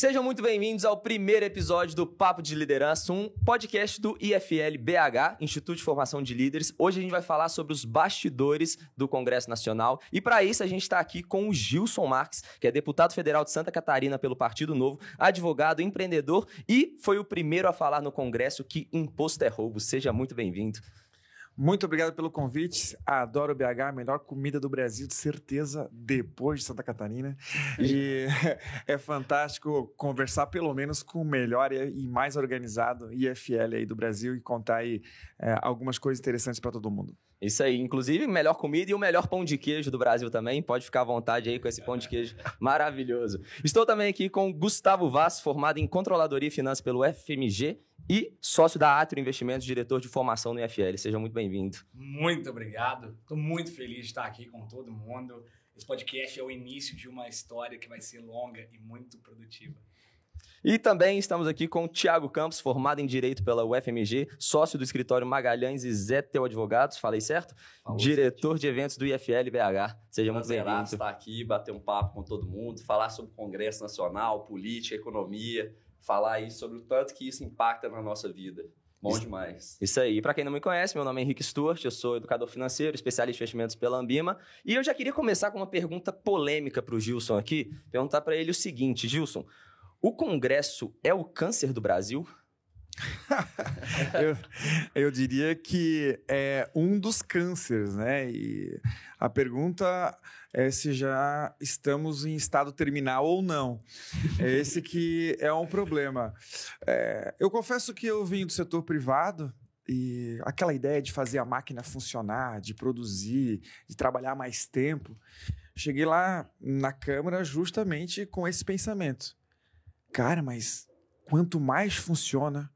Sejam muito bem-vindos ao primeiro episódio do Papo de Liderança, um podcast do IFL BH, Instituto de Formação de Líderes. Hoje a gente vai falar sobre os bastidores do Congresso Nacional e para isso a gente está aqui com o Gilson Marques, que é deputado federal de Santa Catarina pelo Partido Novo, advogado, empreendedor e foi o primeiro a falar no Congresso que imposto é roubo. Seja muito bem-vindo. Muito obrigado pelo convite. Adoro BH, a melhor comida do Brasil, de certeza, depois de Santa Catarina. E é fantástico conversar pelo menos com o melhor e mais organizado IFL aí do Brasil e contar aí é, algumas coisas interessantes para todo mundo. Isso aí, inclusive melhor comida e o melhor pão de queijo do Brasil também. Pode ficar à vontade aí com esse pão de queijo maravilhoso. Estou também aqui com Gustavo Vaz, formado em Controladoria e Finanças pelo FMG e sócio da Atrio Investimentos, diretor de formação no IFL. Seja muito bem-vindo. Muito obrigado. Estou muito feliz de estar aqui com todo mundo. Esse podcast é o início de uma história que vai ser longa e muito produtiva. E também estamos aqui com o Tiago Campos, formado em Direito pela UFMG, sócio do escritório Magalhães e Zettel Advogados, falei certo? Falou Diretor certo. de eventos do IFL BH. Seja muito bem-vindo. estar aqui, bater um papo com todo mundo, falar sobre o Congresso Nacional, política, economia, falar aí sobre o tanto que isso impacta na nossa vida. Bom isso, demais. Isso aí. Para quem não me conhece, meu nome é Henrique Stuart, eu sou educador financeiro, especialista em investimentos pela Ambima. E eu já queria começar com uma pergunta polêmica para o Gilson aqui. Perguntar para ele o seguinte, Gilson. O Congresso é o câncer do Brasil? eu, eu, diria que é um dos cânceres, né? E a pergunta é se já estamos em estado terminal ou não. É esse que é um problema. É, eu confesso que eu vim do setor privado e aquela ideia de fazer a máquina funcionar, de produzir, de trabalhar mais tempo, cheguei lá na Câmara justamente com esse pensamento. Cara, mas quanto mais funciona,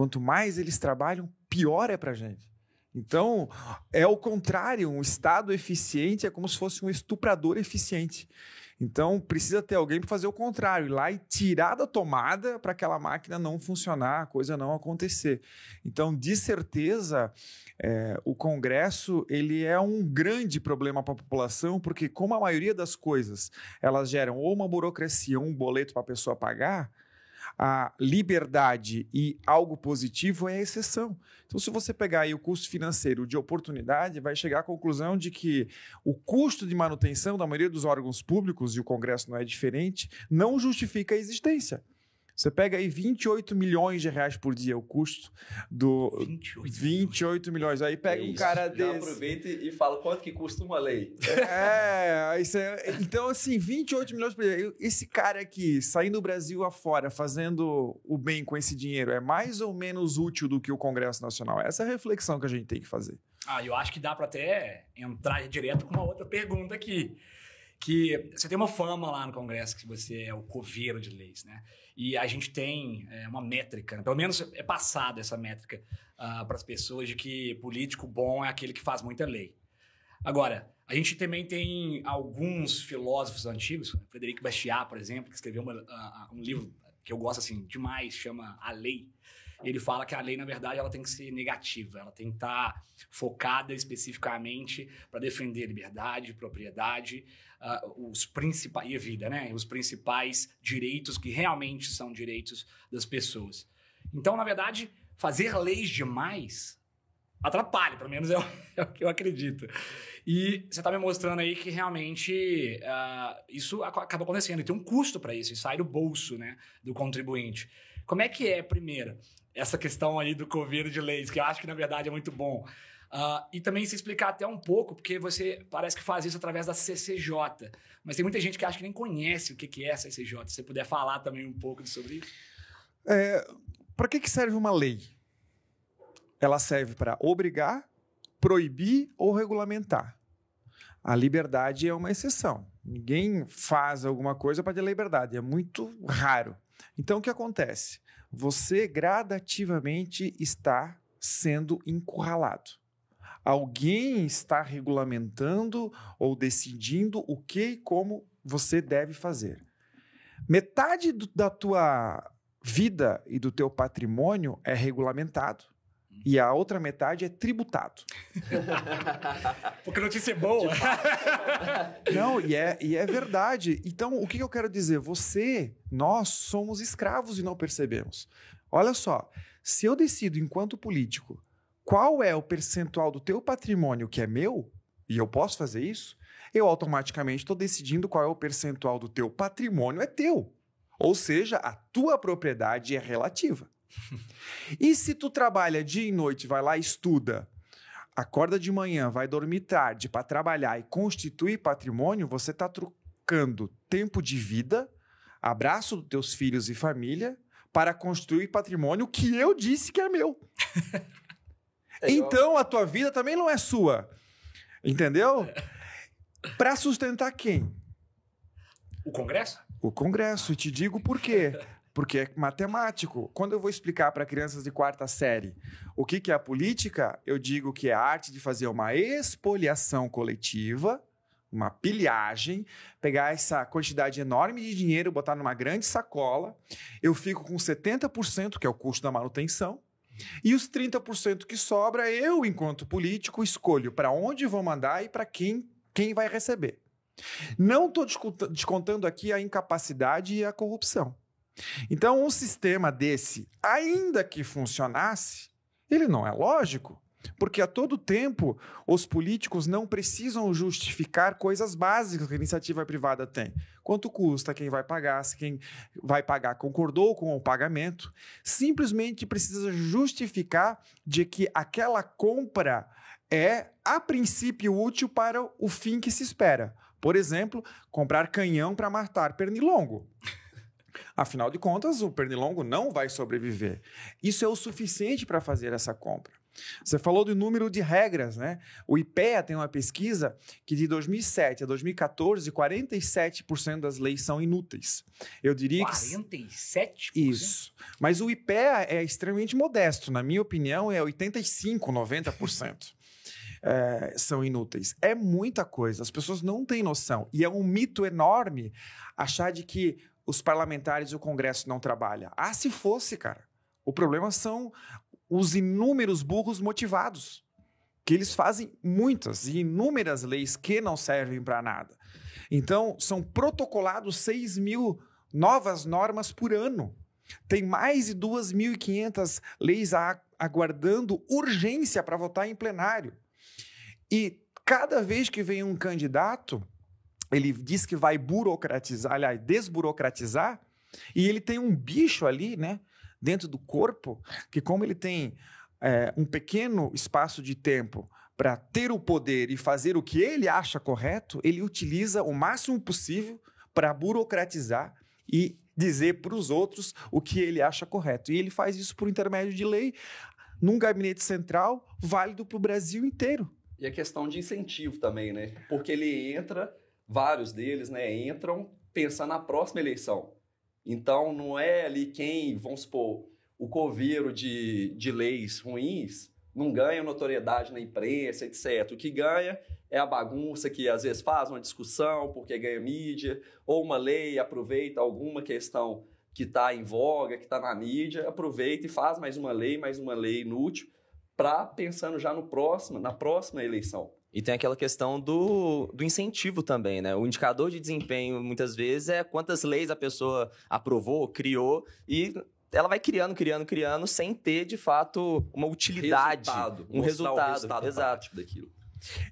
Quanto mais eles trabalham, pior é para a gente. Então, é o contrário, um Estado eficiente é como se fosse um estuprador eficiente. Então, precisa ter alguém para fazer o contrário, ir lá e tirar da tomada para aquela máquina não funcionar, a coisa não acontecer. Então, de certeza, é, o Congresso ele é um grande problema para a população, porque como a maioria das coisas elas geram ou uma burocracia, ou um boleto para a pessoa pagar, a liberdade e algo positivo é a exceção. Então, se você pegar aí o custo financeiro de oportunidade, vai chegar à conclusão de que o custo de manutenção da maioria dos órgãos públicos, e o Congresso não é diferente, não justifica a existência. Você pega aí 28 milhões de reais por dia o custo do 28, 28 milhões. Aí pega um cara Já desse. aproveita e fala quanto que custa uma lei. É, isso é, então assim, 28 milhões por dia. Esse cara aqui, saindo do Brasil afora, fazendo o bem com esse dinheiro, é mais ou menos útil do que o Congresso Nacional? Essa é a reflexão que a gente tem que fazer. Ah, eu acho que dá para até entrar direto com uma outra pergunta aqui que você tem uma fama lá no Congresso que você é o coveiro de leis, né? E a gente tem é, uma métrica, né? pelo menos é passada essa métrica uh, para as pessoas de que político bom é aquele que faz muita lei. Agora, a gente também tem alguns filósofos antigos, Frederico Bastiat, por exemplo, que escreveu uma, uh, um livro que eu gosto assim demais, chama A Lei ele fala que a lei, na verdade, ela tem que ser negativa, ela tem que estar tá focada especificamente para defender liberdade, propriedade, uh, os principais e a vida, né? Os principais direitos que realmente são direitos das pessoas. Então, na verdade, fazer leis demais atrapalha, pelo menos é o, é o que eu acredito. E você está me mostrando aí que realmente uh, isso acaba acontecendo. E tem um custo para isso, e sai do bolso né, do contribuinte. Como é que é, primeiro, essa questão aí do coveiro de leis, que eu acho que na verdade é muito bom. Uh, e também se explicar até um pouco, porque você parece que faz isso através da CCJ, mas tem muita gente que acha que nem conhece o que é a CCJ. Se você puder falar também um pouco sobre isso. É, para que, que serve uma lei? Ela serve para obrigar, proibir ou regulamentar. A liberdade é uma exceção. Ninguém faz alguma coisa para ter liberdade, é muito raro. Então, o que acontece? Você gradativamente está sendo encurralado. Alguém está regulamentando ou decidindo o que e como você deve fazer. Metade do, da tua vida e do teu patrimônio é regulamentado. E a outra metade é tributado. Porque notícia é boa. Não, e é, e é verdade. Então, o que que eu quero dizer? Você, nós somos escravos e não percebemos. Olha só, se eu decido, enquanto político, qual é o percentual do teu patrimônio que é meu, e eu posso fazer isso, eu automaticamente estou decidindo qual é o percentual do teu patrimônio é teu. Ou seja, a tua propriedade é relativa. e se tu trabalha dia e noite, vai lá e estuda, acorda de manhã, vai dormir tarde para trabalhar e constituir patrimônio, você está trocando tempo de vida, abraço dos teus filhos e família, para construir patrimônio que eu disse que é meu. É Então a tua vida também não é sua. Entendeu? Para sustentar quem? O Congresso? O Congresso. E te digo por quê. Porque é matemático. Quando eu vou explicar para crianças de quarta série o que, que é a política, eu digo que é a arte de fazer uma expoliação coletiva, uma pilhagem, pegar essa quantidade enorme de dinheiro, botar numa grande sacola. Eu fico com 70%, que é o custo da manutenção. E os 30% que sobra, eu, enquanto político, escolho para onde vou mandar e para quem, quem vai receber. Não estou descontando aqui a incapacidade e a corrupção. Então, um sistema desse, ainda que funcionasse, ele não é lógico. Porque a todo tempo os políticos não precisam justificar coisas básicas que a iniciativa privada tem. Quanto custa, quem vai pagar, se quem vai pagar concordou com o pagamento. Simplesmente precisa justificar de que aquela compra é, a princípio, útil para o fim que se espera. Por exemplo, comprar canhão para matar pernilongo. Afinal de contas, o pernilongo não vai sobreviver. Isso é o suficiente para fazer essa compra. Você falou do número de regras, né? O IPEA tem uma pesquisa que de 2007 a 2014, 47% das leis são inúteis. Eu diria que 47%? isso. Mas o IPEA é extremamente modesto. Na minha opinião, é 85, 90%. É, são inúteis. É muita coisa. As pessoas não têm noção. E é um mito enorme achar de que os parlamentares e o Congresso não trabalham. Ah, se fosse, cara. O problema são os inúmeros burros motivados. Que eles fazem muitas e inúmeras leis que não servem para nada. Então, são protocolados 6 mil novas normas por ano. Tem mais de 2.500 leis aguardando urgência para votar em plenário. E cada vez que vem um candidato, ele diz que vai burocratizar, aliás, desburocratizar, e ele tem um bicho ali, né, dentro do corpo, que como ele tem é, um pequeno espaço de tempo para ter o poder e fazer o que ele acha correto, ele utiliza o máximo possível para burocratizar e dizer para os outros o que ele acha correto. E ele faz isso por intermédio de lei, num gabinete central válido para o Brasil inteiro. E a questão de incentivo também, né? Porque ele entra, vários deles, né, entram pensando na próxima eleição. Então, não é ali quem, vamos supor, o coveiro de, de leis ruins não ganha notoriedade na imprensa, etc. O que ganha é a bagunça que às vezes faz uma discussão porque ganha mídia, ou uma lei aproveita alguma questão que está em voga, que está na mídia, aproveita e faz mais uma lei, mais uma lei inútil, para pensando já no próximo, na próxima eleição. E tem aquela questão do, do incentivo também, né? O indicador de desempenho, muitas vezes, é quantas leis a pessoa aprovou, criou, e ela vai criando, criando, criando, sem ter, de fato, uma utilidade. Resultado, um resultado, resultado exato. daquilo.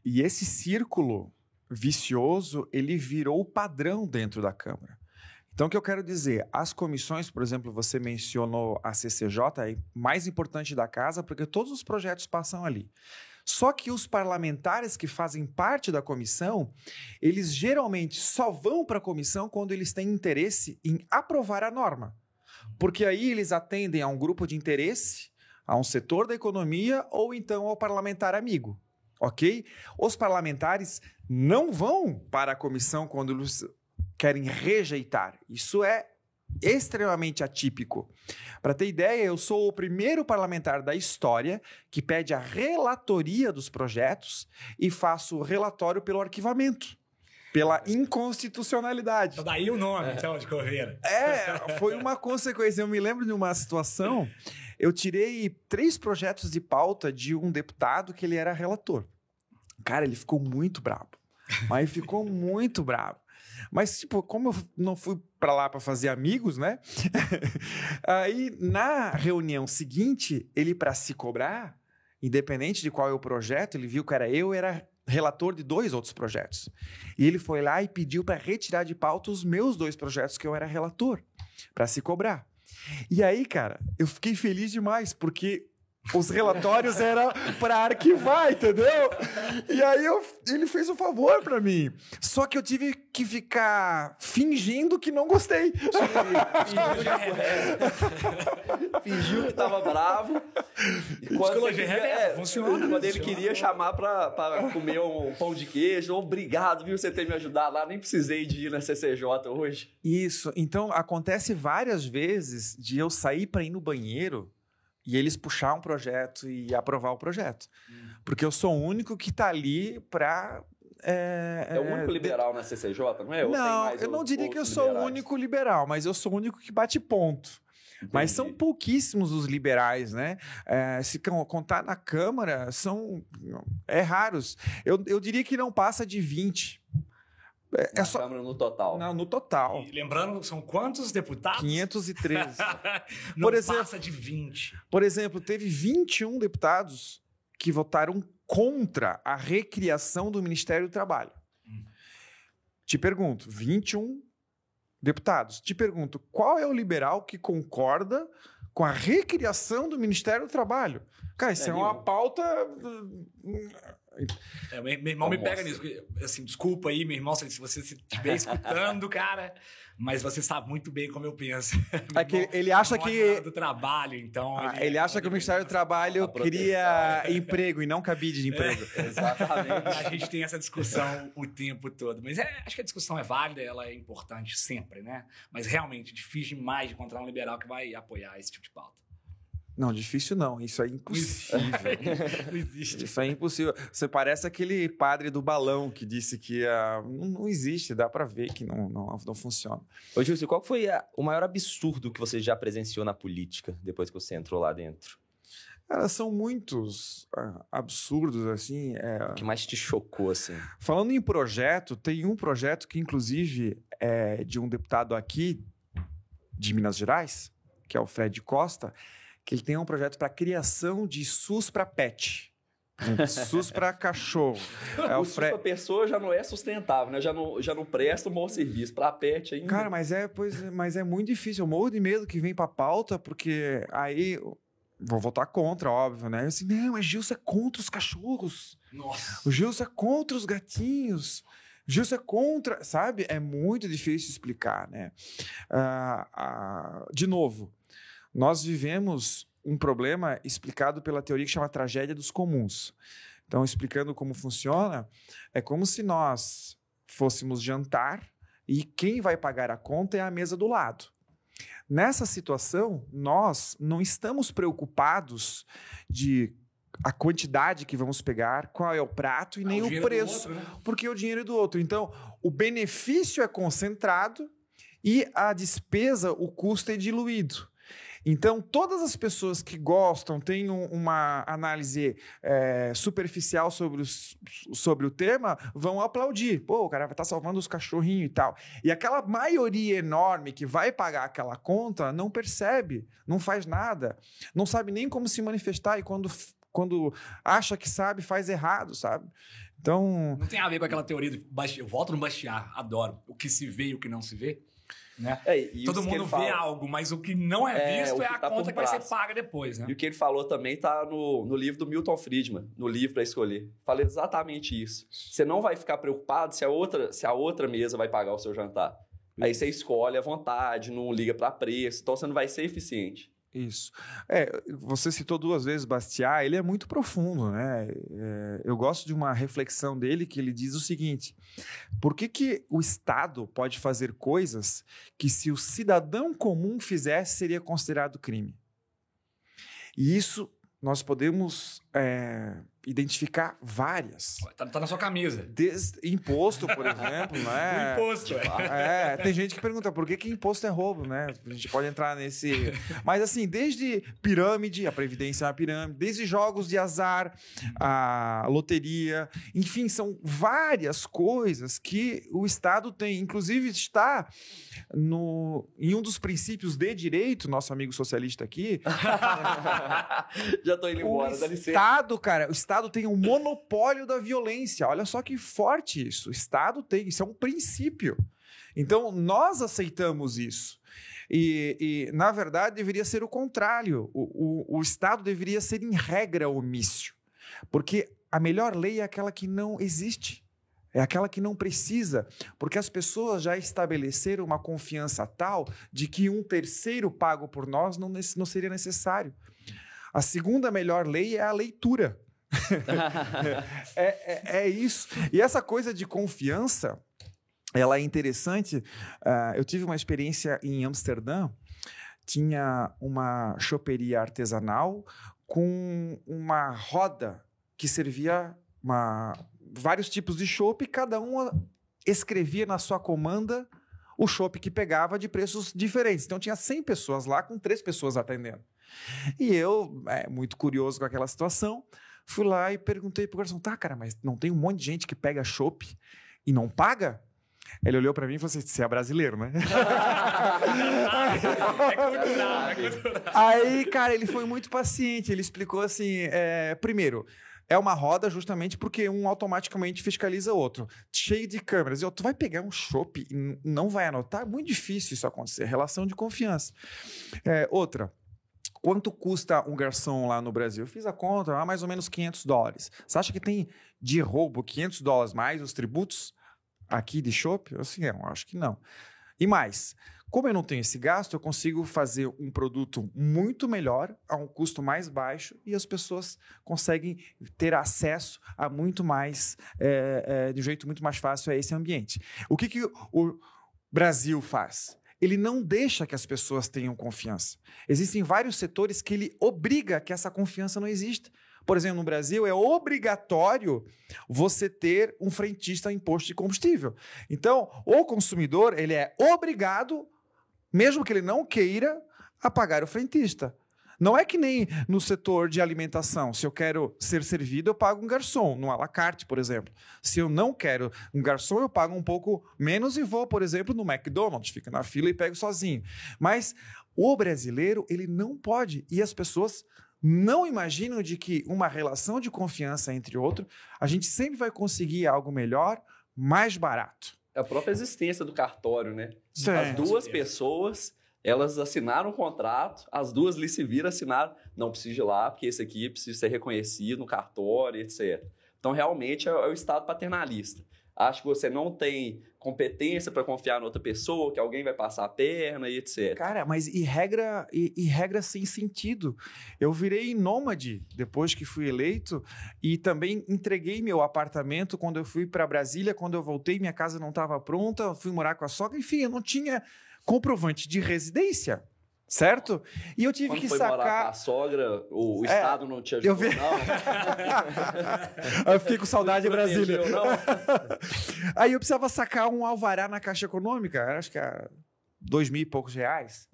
E esse círculo vicioso, ele virou o padrão dentro da Câmara. Então, o que eu quero dizer? As comissões, por exemplo, você mencionou a CCJ, é mais importante da casa, porque todos os projetos passam ali. Só que os parlamentares que fazem parte da comissão, eles geralmente só vão para a comissão quando eles têm interesse em aprovar a norma. Porque aí eles atendem a um grupo de interesse, a um setor da economia ou então ao parlamentar amigo. Ok? Os parlamentares não vão para a comissão quando eles querem rejeitar. Isso é extremamente atípico. Para ter ideia, eu sou o primeiro parlamentar da história que pede a relatoria dos projetos e faço o relatório pelo arquivamento, pela inconstitucionalidade. Então daí o nome, então, de Coveira. É, foi uma consequência. Eu me lembro de uma situação eu tirei três projetos de pauta de um deputado que ele era relator. Cara, ele ficou muito bravo. Mas ficou muito bravo. Mas, tipo, como eu não fui para lá para fazer amigos, né? Aí, na reunião seguinte, ele, para se cobrar, independente de qual é o projeto, ele viu que era eu, era relator de dois outros projetos. E ele foi lá e pediu para retirar de pauta os meus dois projetos que eu era relator, para se cobrar. E aí, cara, eu fiquei feliz demais, porque os relatórios era para arquivar, entendeu? E aí eu, ele fez um favor para mim. Só que eu tive que ficar fingindo que não gostei. Fingiu que tava bravo. E quando, ele, reversa, é, funciona, quando ele queria chamar pra, pra comer um pão de queijo, obrigado, viu, você ter me ajudado lá. Nem precisei de ir na CCJ hoje. Isso. Então acontece várias vezes de eu sair para ir no banheiro e eles puxar um projeto e aprovar o projeto. Porque eu sou o único que tá ali para é, É, o único liberal na CCJ, não é? Ou não, eu não diria que eu sou o liberais? único liberal, mas eu sou o único que bate ponto. Mas são Entendi. pouquíssimos os liberais, né? É, se con- contar na Câmara, são é raros. Eu, eu diria que não passa de 20. É, é Na só. Câmara no total. Não, no total. E lembrando, são quantos deputados? 513. Não Por exemplo- passa de 20. Por exemplo, teve 21 deputados que votaram contra a recriação do Ministério do Trabalho. Hum. Te pergunto, 21 deputados. Te pergunto, qual é o liberal que concorda com a recriação do Ministério do Trabalho? Cara, isso é, É uma pauta. É, meu, meu irmão me pega nisso. porque, Assim, desculpa aí, meu irmão, se você estiver escutando, cara, mas você sabe muito bem como eu penso. É que irmão ele acha é um que- do trabalho, então. Ah, ele acha que o Ministério do Trabalho A proteção. cria emprego e não cabide de emprego. Exatamente. A gente tem essa discussão o tempo todo. Mas é, acho que a discussão é válida, ela é importante sempre, né? Mas realmente, difícil demais de encontrar um liberal que vai apoiar esse tipo de pauta. Não, difícil não. Isso é impossível. Não existe. Isso é impossível. Você parece aquele padre do balão que disse que ah, não, existe, dá pra ver que não, não, não funciona. Ô, Gilson, qual foi a- o maior absurdo que você já presenciou na política depois que você entrou lá dentro? Cara, são muitos ah, absurdos, assim. é. O que mais te chocou, assim? Falando em projeto, tem um projeto que, inclusive, é de um deputado aqui de Minas Gerais, que é o Fred Costa, que ele tem um projeto para criação de SUS para pet. SUS para cachorro. É o o SUS Fred. pra pessoa já não é sustentável, né? Já não, já não presta um bom serviço. Pra pet ainda. Cara, mas é, pois, mas é muito difícil. Eu morro de medo que vem pra pauta, porque aí vou votar contra, óbvio, né? Eu assim, não, mas Gilson é contra os cachorros. Nossa. O Gilson é contra os gatinhos. Gilson é contra, sabe? É muito difícil explicar, né? Ah, ah, de novo, nós vivemos um problema explicado pela teoria que chama tragédia dos comuns. Então, explicando como funciona, é como se nós fôssemos jantar e quem vai pagar a conta é a mesa do lado. Nessa situação, nós não estamos preocupados de a quantidade que vamos pegar, qual é o prato e nem Ah, o, dinheiro do preço, outro, né? porque o dinheiro é do outro. Então, o benefício é concentrado e a despesa, o custo é diluído. Então, todas as pessoas que gostam, têm um- uma análise é, superficial sobre, os- sobre o tema, vão aplaudir. Pô, o cara vai estar salvando os cachorrinhos e tal. E aquela maioria enorme que vai pagar aquela conta não percebe, não faz nada, não sabe nem como se manifestar e quando, quando acha que sabe, faz errado, sabe? Então, Não tem a ver com aquela teoria Bastiat. Eu volto no Bastiat, adoro. O que se vê e o que não se vê. Né? É, Todo mundo vê fala- algo, mas o que não é, É, visto é a tá conta que vai ser paga depois, né? E o que ele falou também tá no, no livro do Milton Friedman, no livro para escolher. Fala exatamente isso. Você não vai ficar preocupado se a outra, se a outra mesa vai pagar o seu jantar. Aí você escolhe à vontade, não liga para preço, então você não vai ser eficiente. Isso. É, você citou duas vezes Bastiat, ele é muito profundo, né? É, eu gosto de uma reflexão dele que ele diz o seguinte: por que, que o Estado pode fazer coisas que, se o cidadão comum fizesse, seria considerado crime? E isso nós podemos é, identificar várias. Tá, tá na sua camisa. Desde imposto, por exemplo, né? Imposto, é. É, tem gente que pergunta por que, que imposto é roubo, né? A gente pode entrar nesse. Mas assim, desde pirâmide, a Previdência é uma pirâmide, desde jogos de azar, a loteria, enfim, são várias coisas que o Estado tem. Inclusive, está no, em um dos princípios de direito, nosso amigo socialista aqui. Já tô indo embora, dá licença. Estado, cara, o Estado tem um monopólio da violência. Olha só que forte isso. O Estado tem, isso é um princípio. Então, nós aceitamos isso. E, e, na verdade, deveria ser o contrário. O, o, o Estado deveria ser, em regra, omício. Porque a melhor lei é aquela que não existe. É aquela que não precisa, porque as pessoas já estabeleceram uma confiança tal de que um terceiro pago por nós não, não seria necessário. A segunda melhor lei é a leitura. é, é, é, isso. E essa coisa de confiança, ela é interessante. Uh, eu tive uma experiência em Amsterdã. Tinha uma choperia artesanal com uma roda que servia uma, vários tipos de chopp, cada uma escrevia na sua comanda o chopp que pegava de preços diferentes. Então tinha 100 pessoas lá com três pessoas atendendo. E eu, é, muito curioso com aquela situação, fui lá e perguntei pro garçom: "Tá, cara, mas não tem um monte de gente que pega chopp e não paga?" Ele olhou para mim e falou assim: Você é brasileiro, né? é cultural, é cultural. Aí, cara, ele foi muito paciente. Ele explicou assim: é, primeiro, é uma roda justamente porque um automaticamente fiscaliza o outro. Cheio de câmeras. E tu vai pegar um chopp e não vai anotar? É muito difícil isso acontecer. Relação de confiança. É, outra. Quanto custa um garçom lá no Brasil? Eu fiz a conta, ah, mais ou menos 500 dólares. Você acha que tem de roubo 500 dólares mais os tributos aqui de chopp? Assim, eu acho que não. E mais, como eu não tenho esse gasto, eu consigo fazer um produto muito melhor, a um custo mais baixo, e as pessoas conseguem ter acesso a muito mais, é, é, de um jeito muito mais fácil a esse ambiente. O que, que o Brasil faz? Ele não deixa que as pessoas tenham confiança. Existem vários setores que ele obriga que essa confiança não exista. Por exemplo, no Brasil é obrigatório você ter um frentista imposto de combustível. Então, o consumidor ele é obrigado mesmo que ele não queira, a pagar o frentista. Não é que nem no setor de alimentação. Se eu quero ser servido, eu pago um garçom, no alacarte, por exemplo. Se eu não quero um garçom, eu pago um pouco menos e vou, por exemplo, no McDonald's, fica na fila e pego sozinho. Mas o brasileiro, ele não pode. E as pessoas não imaginam de que uma relação de confiança entre outro, a gente sempre vai conseguir algo melhor, mais barato. É a própria existência do cartório, né? Sim. As duas pessoas, elas assinaram um contrato, as duas ali se viram, assinaram, não precisa ir lá, porque esse aqui precisa ser reconhecido no cartório, etc. Então, realmente, é, é o Estado paternalista. Acho que você não tem competência para confiar em outra pessoa, que alguém vai passar a perna e etc. Cara, mas e regra, e, e, regra sem sentido. Eu virei nômade depois que fui eleito e também entreguei meu apartamento quando eu fui para Brasília. Quando eu voltei, minha casa não estava pronta, fui morar com a sogra. Enfim, eu não tinha comprovante de residência. Certo? E eu tive Quando que sacar. Morar com a sogra, o, o é, Estado não te ajudou, eu vi... não? eu fico com saudade de Brasília. Não. Aí eu precisava sacar um alvará na Caixa Econômica, acho que era dois mil e poucos reais.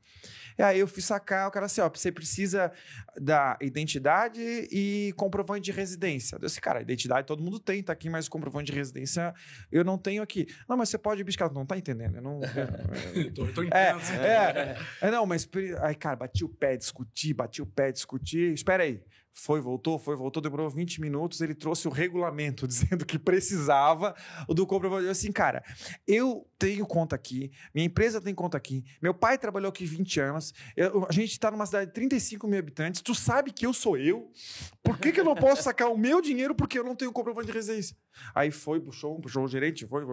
E aí eu fui sacar, o cara assim, ó, você precisa da identidade e comprovante de residência. Eu disse, cara, identidade todo mundo tem, tá aqui, mas comprovante de residência eu não tenho aqui. Não, mas você pode buscar, não tá entendendo, eu não... eu tô, eu tô é, é, é, não, mas... Aí, cara, bati o pé, discuti, bati o pé, discuti, espera aí. Foi, voltou, foi, voltou, demorou 20 minutos. Ele trouxe o regulamento dizendo que precisava do comprovante. Eu assim, cara, eu tenho conta aqui, minha empresa tem conta aqui, meu pai trabalhou aqui 20 anos, eu, a gente está numa cidade de 35 mil habitantes, tu sabe que eu sou eu, por que, que eu não posso sacar o meu dinheiro porque eu não tenho comprovante de residência? Aí foi, puxou, puxou o gerente, foi,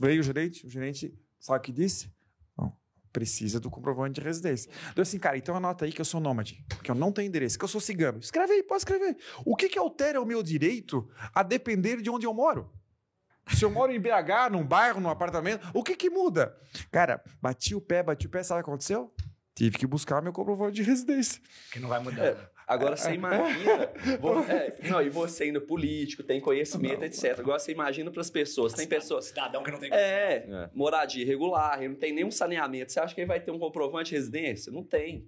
veio o gerente, o gerente, sabe o que disse? Precisa do comprovante de residência. Então, assim, cara, então anota aí que eu sou nômade, que eu não tenho endereço, que eu sou cigano. Escreve aí, pode escrever. O que, que altera o meu direito a depender de onde eu moro? Se eu moro em BH, num bairro, num apartamento, o que que muda? Cara, bati o pé, bati o pé, sabe o que aconteceu? Tive que buscar meu comprovante de residência. Que não vai mudar. É. Agora você imagina. vo- é, não, e você indo político, tem conhecimento, Não, etc. Agora você imagina para as pessoas. Tem pessoas. Cidadão que não tem É, É. moradia irregular, ele não tem nenhum saneamento. Você acha que ele vai ter um comprovante de residência? Não tem.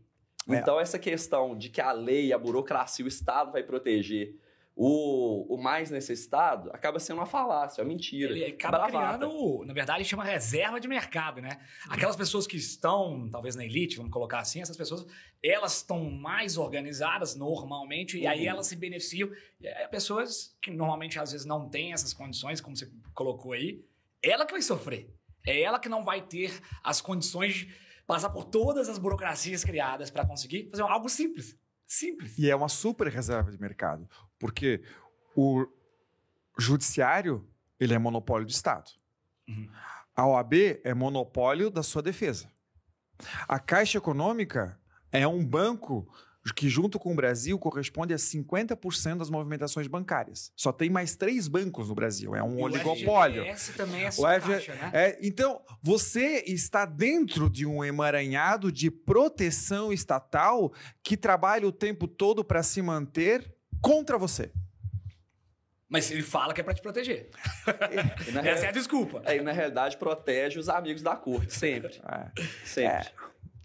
É. Então, essa questão de que a lei, a burocracia, o Estado vai proteger o, o mais necessitado, acaba sendo uma falácia, uma mentira. Ele acaba Bravata. criando, na verdade, chama reserva de mercado, né? Aquelas pessoas que estão, talvez na elite, vamos colocar assim, essas pessoas, elas estão mais organizadas normalmente, e aí Uhum. elas se beneficiam. E aí, pessoas que normalmente às vezes não têm essas condições, como você colocou aí, ela que vai sofrer. É ela que não vai ter as condições de passar por todas as burocracias criadas para conseguir fazer algo simples. Simples. E é uma super reserva de mercado, porque o judiciário ele é monopólio do Estado. Uhum. A OAB é monopólio da sua defesa. A Caixa Econômica é um banco que, junto com o Brasil, corresponde a 50% das movimentações bancárias. Só tem mais três bancos no Brasil. É um E o oligopólio. FGTS também é O sua FG caixa, né? É, então, você está dentro de um emaranhado de proteção estatal que trabalha o tempo todo para se manter contra você. Mas ele fala que é pra te proteger. E na, Essa é a real- desculpa. é, e na realidade, protege os amigos da corte, sempre. É. Sempre.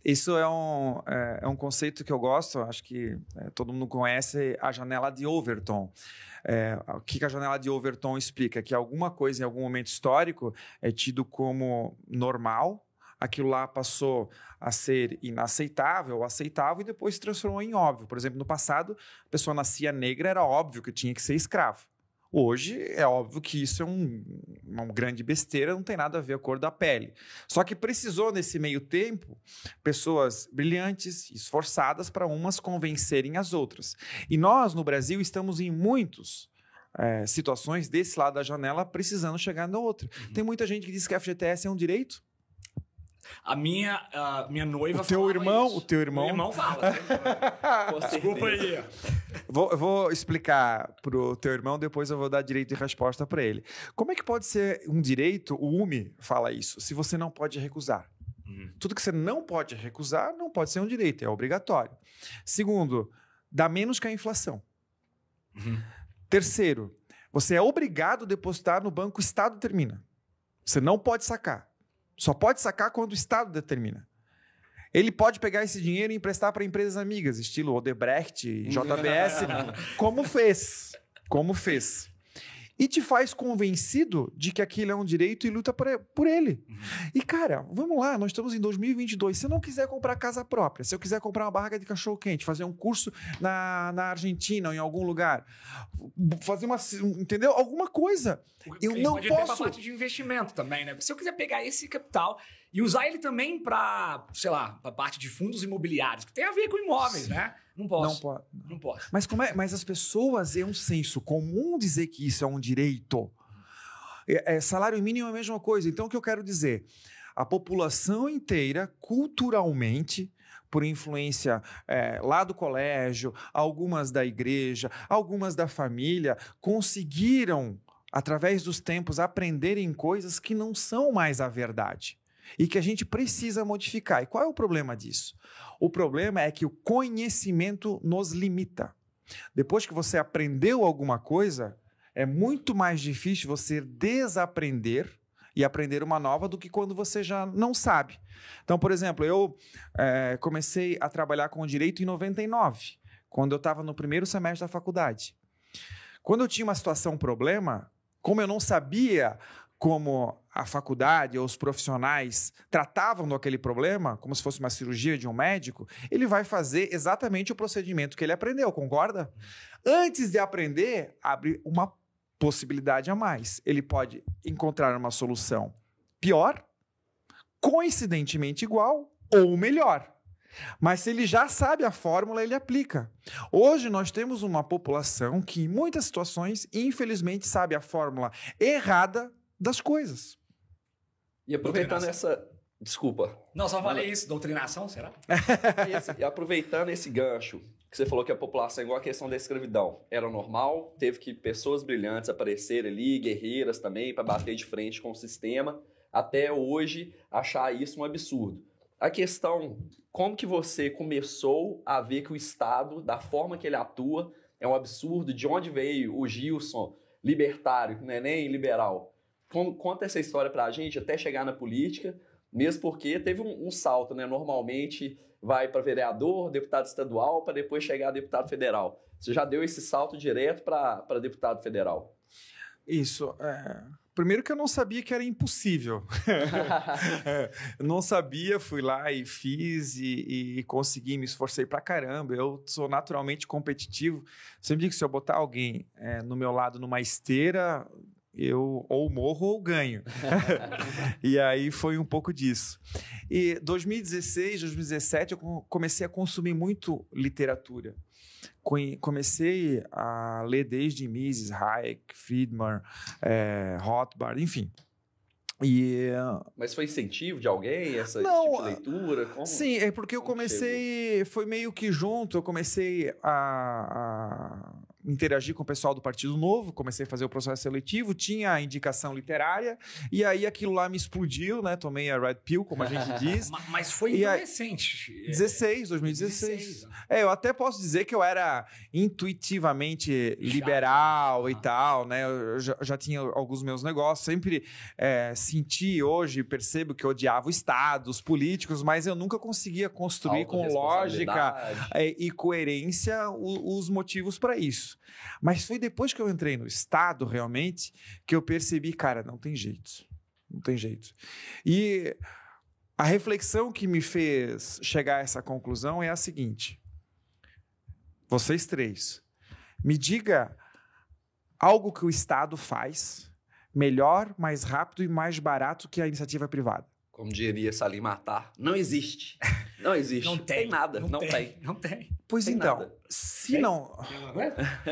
Isso é um, é, é um conceito que eu gosto, acho que é, todo mundo conhece a janela de Overton. É, o que que a janela de Overton explica? Que alguma coisa em algum momento histórico é tido como normal, aquilo lá passou a ser inaceitável aceitável e depois se transformou em óbvio. Por exemplo, no passado, a pessoa nascia negra, era óbvio que tinha que ser escravo. Hoje é óbvio que isso é um, uma grande besteira, não tem nada a ver com a cor da pele. Só que precisou, nesse meio tempo, pessoas brilhantes, esforçadas para umas convencerem as outras. E nós, no Brasil, estamos em muitos eh, situações desse lado da janela precisando chegar na outra. Tem muita gente que diz que a FGTS é um direito. A minha, a minha noiva O teu irmão, isso. o teu Meu irmão. irmão fala. Desculpa aí. Vou, eu vou explicar pro teu irmão, depois eu vou dar direito de resposta para ele. Como é que pode ser um direito, o UME fala isso, se você não pode recusar? Uhum. Tudo que você não pode recusar não pode ser um direito, é obrigatório. Segundo, dá menos que a inflação. Uhum. Terceiro, você é obrigado a depositar no banco, o Estado determina. Você não pode sacar. Só pode sacar quando o Estado determina. Ele pode pegar esse dinheiro e emprestar para empresas amigas, estilo Odebrecht, JBS, como fez. Como fez. E te faz convencido de que aquilo é um direito e luta por ele. E, cara, vamos lá, nós estamos em 2022. Se eu não quiser comprar casa própria, se eu quiser comprar uma barraca de cachorro-quente, fazer um curso na, na Argentina ou em algum lugar, fazer uma. Entendeu? Alguma coisa. Eu Ele não pode ter posso. parte de investimento também, né? Se eu quiser pegar esse capital e usar ele também para, sei lá, para parte de fundos imobiliários, que tem a ver com imóveis, né? Não posso. Não pode. Não posso. Mas como é? Mas as pessoas é um senso comum dizer que isso é um direito. É, é, salário mínimo é a mesma coisa. Então o que eu quero dizer? A população inteira, culturalmente, por influência é, lá do colégio, algumas da igreja, algumas da família, conseguiram, através dos tempos, aprenderem coisas que não são mais a verdade e que a gente precisa modificar. E qual é o problema disso? O problema é que o conhecimento nos limita. Depois que você aprendeu alguma coisa, é muito mais difícil você desaprender e aprender uma nova do que quando você já não sabe. Então, por exemplo, eu eh, comecei a trabalhar com direito em 99, quando eu estava no primeiro semestre da faculdade. Quando eu tinha uma situação, um problema, como eu não sabia como a faculdade ou os profissionais tratavam daquele problema, como se fosse uma cirurgia de um médico, ele vai fazer exatamente o procedimento que ele aprendeu, concorda? Antes de aprender, abre uma possibilidade a mais. Ele pode encontrar uma solução pior, coincidentemente igual ou melhor. Mas se ele já sabe a fórmula, ele aplica. Hoje nós temos uma população que, em muitas situações, infelizmente, sabe a fórmula errada das coisas. E aproveitando essa. Desculpa. Não, só falei isso. Doutrinação, será? Esse- e aproveitando esse gancho, que você falou que a população, igual a questão da escravidão, era normal, teve que pessoas brilhantes aparecerem ali, guerreiras também, para bater de frente com o sistema, até hoje achar isso um absurdo. a questão, como que você começou a ver que o Estado, da forma que ele atua, é um absurdo, de onde veio o Gilson, libertário, não é nem liberal. Conta essa história pra gente até chegar na política, mesmo porque teve um, um salto, né? Normalmente vai para vereador, deputado estadual, para depois chegar a deputado federal. Você já deu esse salto direto para deputado federal. Isso. É... Primeiro que eu não sabia que era impossível. é, não sabia, fui lá e fiz e, e, consegui, me esforcei pra caramba. Eu sou naturalmente competitivo. Sempre digo que se eu botar alguém é, no meu lado numa esteira, eu ou morro ou ganho. e aí foi um pouco disso. E 2016, 2017 eu comecei a consumir muito literatura comecei a ler desde Mises, Hayek, Friedman, é, Rothbard, enfim. E, Mas foi incentivo de alguém, essa não, tipo de leitura? Como, sim, é porque eu comecei, chegou? foi meio que junto, eu comecei a, a interagir com o pessoal do Partido Novo, comecei a fazer o processo seletivo, tinha a indicação literária, e aí aquilo lá me explodiu, né? Tomei a Red Pill, como a gente diz. Mas foi aí, recente. 16, 2016. 16. É, eu até posso dizer que eu era intuitivamente liberal já. e tal, né? Eu já, já, tinha alguns meus negócios, sempre é, senti hoje, percebo que eu odiava o Estado, os políticos, mas eu nunca conseguia construir com lógica e coerência os motivos para isso. Mas foi depois que eu entrei no Estado, realmente, que eu percebi, cara, não tem jeito. Não tem jeito. E a reflexão que me fez chegar a essa conclusão é a seguinte: vocês três, me diga algo que o Estado faz melhor, mais rápido e mais barato que a iniciativa privada. Como diria Salim Matar, não existe. Não existe. Não tem. tem nada. Não, não tem. tem. Não tem. Pois tem então, nada. se tem? não.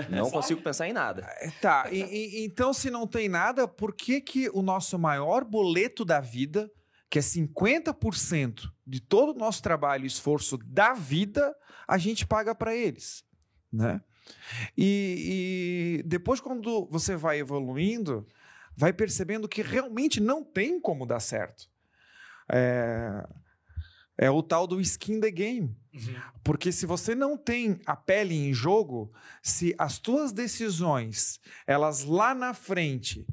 Não consigo pensar em nada. É, tá. E, e, então, se não tem nada, por que, que o nosso maior boleto da vida, que é 50% de todo o nosso trabalho e esforço da vida, a gente paga para eles? Né? E, e depois, quando você vai evoluindo, vai percebendo que realmente não tem como dar certo. É, é o tal do skin the game. Uhum. Porque se você não tem a pele em jogo, se as tuas decisões, elas lá na frente,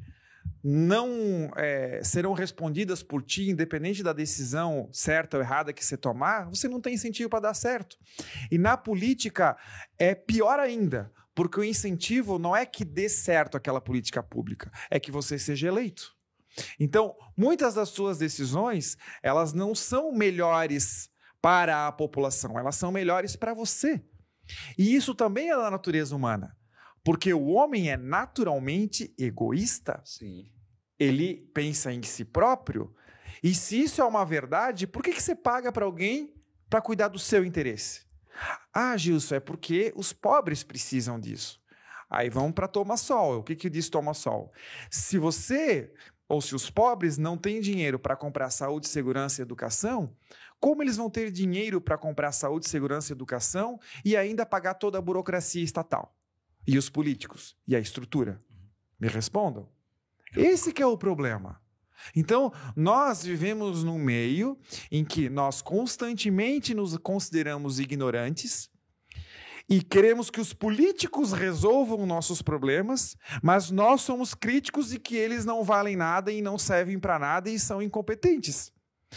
não é, serão respondidas por ti, independente da decisão certa ou errada que você tomar, você não tem incentivo para dar certo. E na política é pior ainda, porque o incentivo não é que dê certo aquela política pública, é que você seja eleito. Então, muitas das suas decisões, elas não são melhores para a população, elas são melhores para você. E isso também é da natureza humana, porque o homem é naturalmente egoísta. Sim. Ele pensa em si próprio. E se isso é uma verdade, por que, que você paga para alguém para cuidar do seu interesse? Ah, Gilson, é porque os pobres precisam disso. Aí vamos para Toma Sol. O que, que diz Toma Sol? Se você ou se os pobres não têm dinheiro para comprar saúde, segurança e educação, como eles vão ter dinheiro para comprar saúde, segurança e educação e ainda pagar toda a burocracia estatal? E os políticos? E a estrutura? Me respondam. Esse que é o problema. Então, nós vivemos num meio em que nós constantemente nos consideramos ignorantes, e queremos que os políticos resolvam nossos problemas, mas nós somos críticos de que eles não valem nada e não servem para nada e são incompetentes.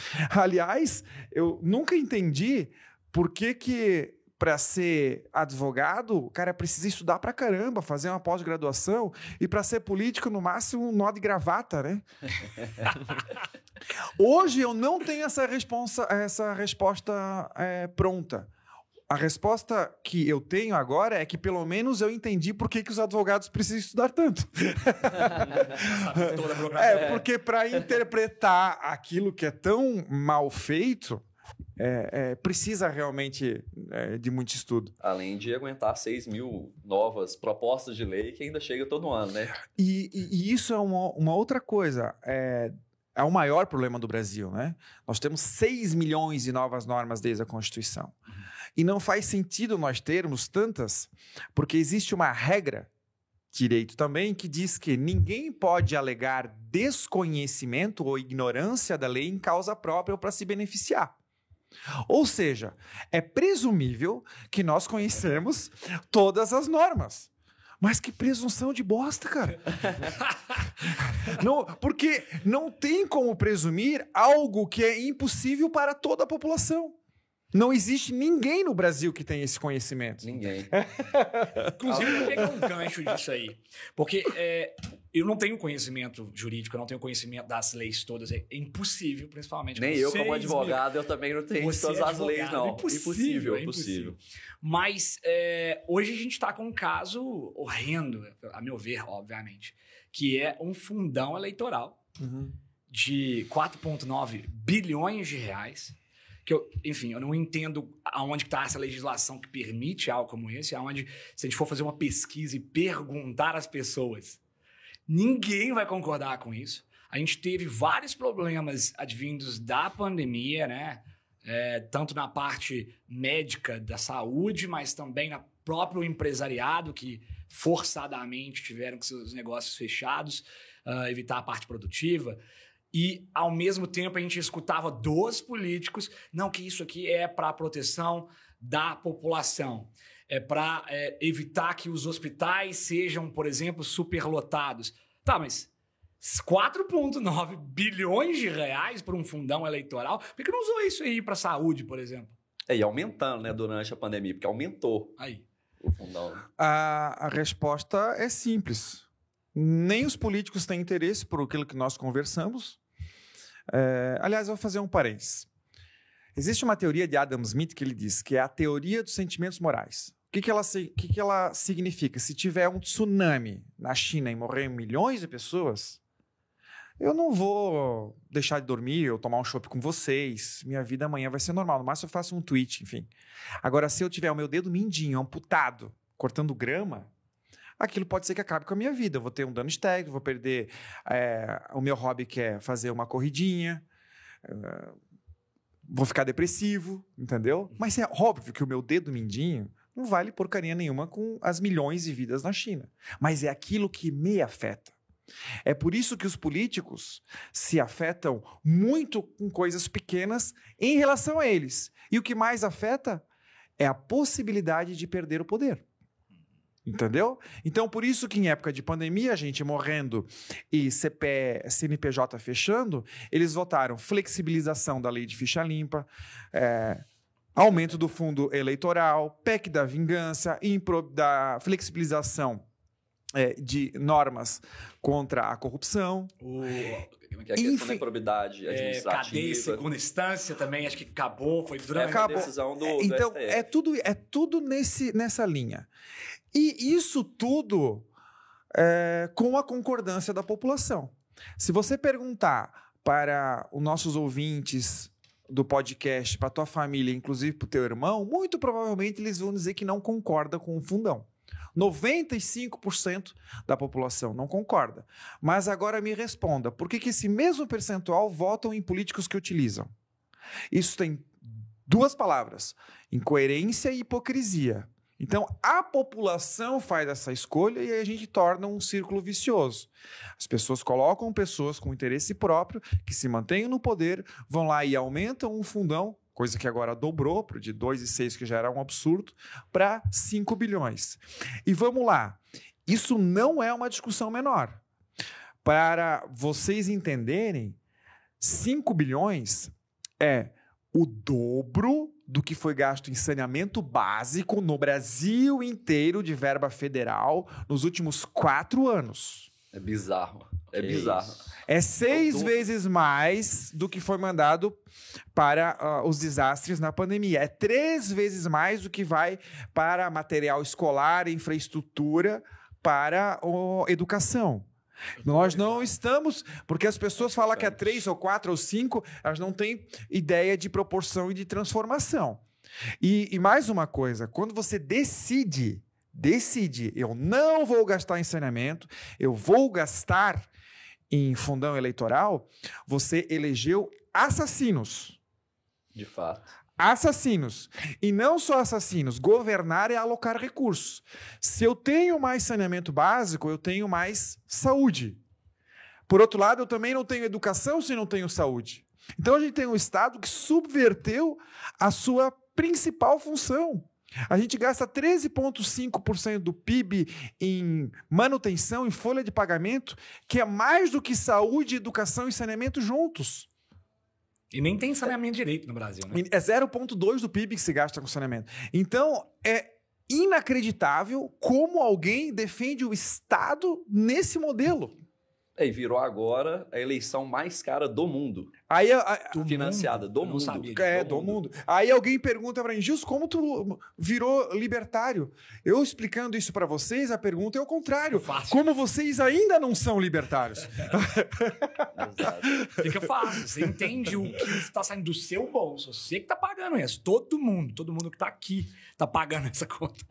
Aliás, eu nunca entendi por que que para ser advogado, o cara precisa estudar para caramba, fazer uma pós-graduação e para ser político no máximo um nó de gravata, né? Hoje eu não tenho essa, responsa, essa resposta é, pronta. A resposta que eu tenho agora é que pelo menos eu entendi por que, que os advogados precisam estudar tanto. é, porque para interpretar aquilo que é tão mal feito, é, é, precisa realmente é, de muito estudo. Além de aguentar 6 mil novas propostas de lei que ainda chega todo ano, né? E, e, e isso é uma, uma outra coisa. É, é o maior problema do Brasil, né? Nós temos 6 milhões de novas normas desde a Constituição. E não faz sentido nós termos tantas, porque existe uma regra, direito também, que diz que ninguém pode alegar desconhecimento ou ignorância da lei em causa própria ou para se beneficiar. Ou seja, é presumível que nós conhecemos todas as normas. Mas que presunção de bosta, cara. não, porque não tem como presumir algo que é impossível para toda a população. Não existe ninguém no Brasil que tenha esse conhecimento. Ninguém. Inclusive, eu vou pegar um gancho disso aí. Porque é, eu não tenho conhecimento jurídico, eu não tenho conhecimento das leis todas. É impossível, principalmente. Nem eu, como advogado, eu também não tenho Você todas é as leis, advogado, não. é impossível, é impossível. Mas é, hoje a gente está com um caso horrendo, a meu ver, obviamente, que é um fundão eleitoral de 4,9 bilhões de reais. Que eu, enfim, eu não entendo aonde está essa legislação que permite algo como esse, aonde, se a gente for fazer uma pesquisa e perguntar às pessoas, ninguém vai concordar com isso. A gente teve vários problemas advindos da pandemia, né? É, tanto na parte médica da saúde, mas também no próprio empresariado, que forçadamente tiveram com seus negócios fechados, uh, evitar a parte produtiva. E, ao mesmo tempo, a gente escutava dos políticos, não, que isso aqui é para a proteção da população. É para é, evitar que os hospitais sejam, por exemplo, superlotados. Tá, mas 4,9 bilhões de reais para um fundão eleitoral, por que não usou isso aí para saúde, por exemplo? É, e aumentando, né, durante a pandemia, porque aumentou Aí. o fundão. A, a resposta é simples. Nem os políticos têm interesse por aquilo que nós conversamos. É, aliás, eu vou fazer um parênteses. Existe uma teoria de Adam Smith que ele diz que é a teoria dos sentimentos morais. O que, que, ela, que, que ela significa? Se tiver um tsunami na China e morrer milhões de pessoas, eu não vou deixar de dormir ou tomar um chopp com vocês. Minha vida amanhã vai ser normal. No máximo eu faço um tweet, enfim. Agora, se eu tiver o meu dedo mindinho amputado, cortando grama, aquilo pode ser que acabe com a minha vida. Eu vou ter um dano estético, vou perder é, o meu hobby que é fazer uma corridinha, é, vou ficar depressivo, entendeu? Mas é óbvio que o meu dedo mindinho não vale porcaria nenhuma com as milhões de vidas na China. Mas é aquilo que me afeta. É por isso que os políticos se afetam muito com coisas pequenas em relação a eles. E o que mais afeta é a possibilidade de perder o poder. Entendeu? Então, por isso que em época de pandemia, a gente morrendo e CP, CNPJ fechando, eles votaram flexibilização da lei de ficha limpa, é, aumento do fundo eleitoral, PEC da vingança, impro, da flexibilização é, de normas contra a corrupção. O, a questão Enfim, da improbidade é, administrativa. cadeia em segunda instância também, acho que acabou, foi durante É, Acabou. a decisão do, É, do então, STF. é tudo, é tudo nesse, nessa linha. E isso tudo é, com a concordância da população. Se você perguntar para os nossos ouvintes do podcast, para tua família, inclusive para o teu irmão, muito provavelmente eles vão dizer que não concorda com o fundão. 95% da população não concorda. Mas agora me responda, por que, que esse mesmo percentual votam em políticos que utilizam? Isso tem duas palavras: incoerência e hipocrisia. Então, a população faz essa escolha e aí a gente torna um círculo vicioso. As pessoas colocam pessoas com interesse próprio, que se mantêm no poder, vão lá e aumentam um fundão, coisa que agora dobrou, de 2,6, que já era um absurdo, para 5 bilhões. E vamos lá, isso não é uma discussão menor. Para vocês entenderem, 5 bilhões é o dobro do que foi gasto em saneamento básico no Brasil inteiro de verba federal nos últimos quatro anos. É bizarro. É Que bizarro. isso. É seis dobro. vezes mais do que foi mandado para ah, os desastres na pandemia. É três vezes mais do que vai para material escolar, infraestrutura, para a educação. Nós não estamos, porque as pessoas falam que é três ou quatro ou cinco, elas não têm ideia de proporção e de transformação. E, e mais uma coisa, quando você decide, decide, eu não vou gastar em saneamento, eu vou gastar em fundão eleitoral, você elegeu assassinos. De fato. Assassinos. E não só assassinos. Governar é alocar recursos. Se eu tenho mais saneamento básico, eu tenho mais saúde. Por outro lado, eu também não tenho educação se não tenho saúde. Então a gente tem um Estado que subverteu a sua principal função. A gente gasta 13,5% do PIB em manutenção, em folha de pagamento, que é mais do que saúde, educação e saneamento juntos. E nem tem saneamento direito no Brasil, né? É 0,2% do PIB que se gasta com saneamento. Então, é inacreditável como alguém defende o Estado nesse modelo. É, e virou agora a eleição mais cara do mundo. Aí, a, a, Do financiada mundo? do mundo. sabia. é, do mundo. Aí alguém pergunta pra mim, Gilson, como tu virou libertário? Eu explicando isso pra vocês, a pergunta é o contrário. Fácil. Como vocês ainda não são libertários? Exato. Fica fácil. Você entende o que está saindo do seu bolso. Você que está pagando isso. Todo mundo, todo mundo que está aqui está pagando essa conta.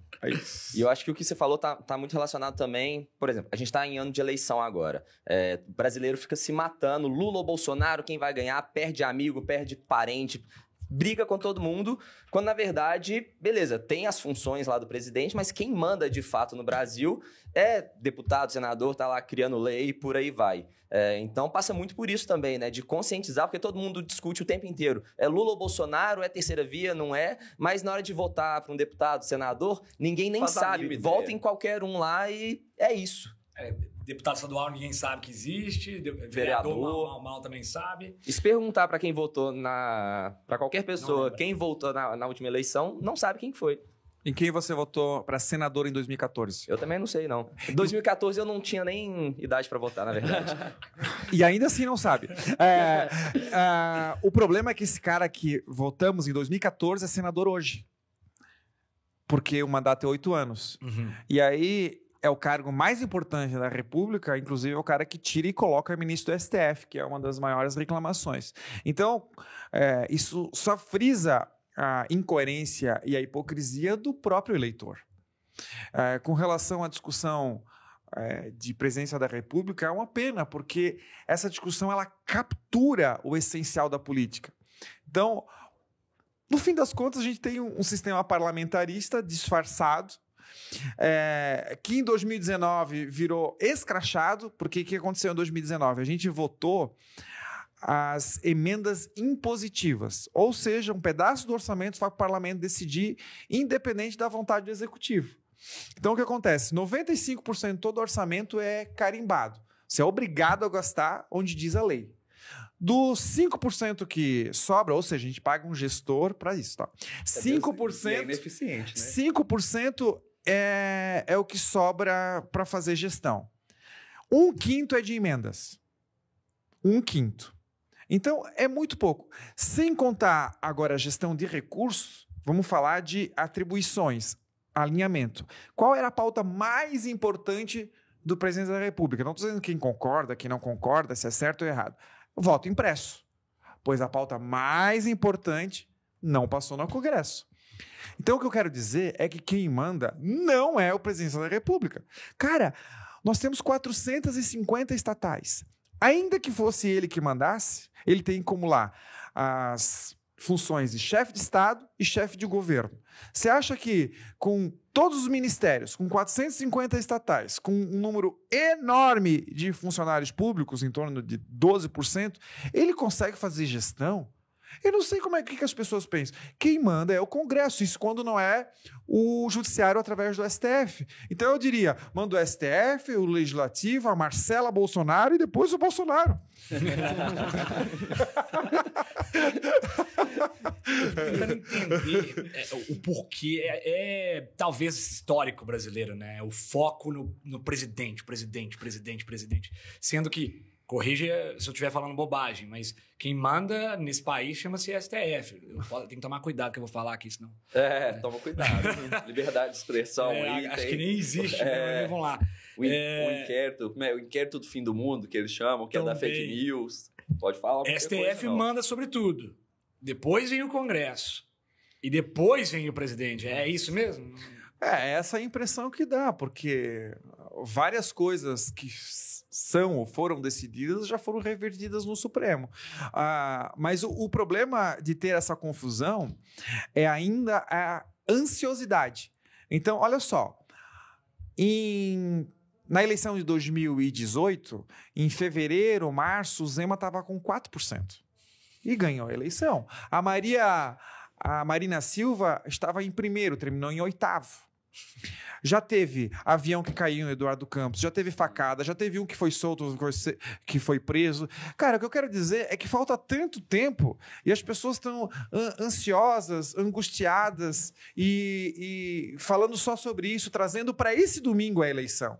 E eu acho que o que você falou tá, tá muito relacionado também. Por exemplo, a gente tá em ano de eleição agora. É, brasileiro fica se matando. Lula ou Bolsonaro, quem vai ganhar? Perde amigo, perde parente. Briga com todo mundo, quando na verdade, beleza, tem as funções lá do presidente, mas quem manda de fato no Brasil é deputado, senador, tá lá criando lei e por aí vai. É, então passa muito por isso também, né? De conscientizar, porque todo mundo discute o tempo inteiro. É Lula ou Bolsonaro, é terceira via, não é? Mas na hora de votar para um deputado, senador, ninguém nem Faz sabe. Vota em qualquer um lá e é isso. Deputado estadual ninguém sabe que existe. Vereador, Vereador. mal, mal, mal também sabe. E se perguntar para quem votou na. para qualquer pessoa, quem votou na, na última eleição, não sabe quem que foi. Em quem você votou para senador em 2014? Eu também não sei, não. Em 2014 eu não tinha nem idade para votar, na verdade. E ainda assim não sabe. É, ah, o problema é que esse cara que votamos em 2014 é senador hoje. Porque o mandato é oito anos. E aí é o cargo mais importante da República, inclusive é o cara que tira e coloca ministro do STF, que é uma das maiores reclamações. Então, é, isso só frisa a incoerência e a hipocrisia do próprio eleitor. É, com relação à discussão é, de presidência da República, é uma pena, porque essa discussão ela captura o essencial da política. Então, no fim das contas, a gente tem um, um sistema parlamentarista disfarçado, é, que em 2019 virou escrachado, porque o que aconteceu em 2019? A gente votou as emendas impositivas, ou seja, um pedaço do orçamento para o parlamento decidir, independente da vontade do executivo. Então, o que acontece? 95% de todo orçamento é carimbado. Você é obrigado a gastar onde diz a lei. Dos 5% que sobra, ou seja, a gente paga um gestor para isso, tá? E é 5%, ineficiente, né? 5% é, é o que sobra para fazer gestão. Um quinto é de emendas. Um quinto. Então, é muito pouco. Sem contar agora a gestão de recursos, vamos falar de atribuições, alinhamento. Qual era a pauta mais importante do presidente da República? Não estou dizendo quem concorda, quem não concorda, se é certo ou errado. Voto impresso. Pois a pauta mais importante não passou no Congresso. Então, o que eu quero dizer é que quem manda não é o presidente da República. Cara, nós temos 450 estatais. Ainda que fosse ele que mandasse, ele tem como lá as funções de chefe de Estado e chefe de governo. Você acha que com todos os ministérios, com 450 estatais, com um número enorme de funcionários públicos, em torno de 12%, ele consegue fazer gestão? Eu não sei como é que, que as pessoas pensam. Quem manda é o Congresso, isso quando não é o Judiciário através do STF. Então eu diria: manda o STF, o Legislativo, a Marcela Bolsonaro e depois o Bolsonaro. tentando entender é, o- o porquê. É, é talvez histórico brasileiro, né? O foco no, no presidente, presidente, presidente, presidente. Sendo que, corrija se eu estiver falando bobagem, mas quem manda nesse país chama-se STF. Eu tenho que tomar cuidado que eu vou falar aqui, senão. É, toma cuidado. Liberdade de expressão É, aí. acho tem que nem existe, É. né? Mas Vamos lá. o, in- é- o inquérito, como é? o inquérito do fim do mundo, que eles chamam, que é da Também. fake news. Pode falar STF coisa, manda sobre tudo. Depois vem o Congresso. E depois vem o presidente. É isso mesmo? É, essa é a impressão que dá, porque várias coisas que são ou foram decididas já foram revertidas no Supremo. Ah, mas o, o problema de ter essa confusão é ainda a ansiosidade. Então, olha só. Em, na eleição de 2018, em fevereiro, março, o Zema estava com 4%. e ganhou a eleição. A Maria, a Marina Silva estava em primeiro, terminou em oitavo. Já teve avião que caiu no Eduardo Campos, já teve facada, já teve um que foi solto, que foi preso. Cara, o que eu quero dizer é que falta tanto tempo e as pessoas estão ansiosas, angustiadas e, e falando só sobre isso, trazendo para esse domingo a eleição.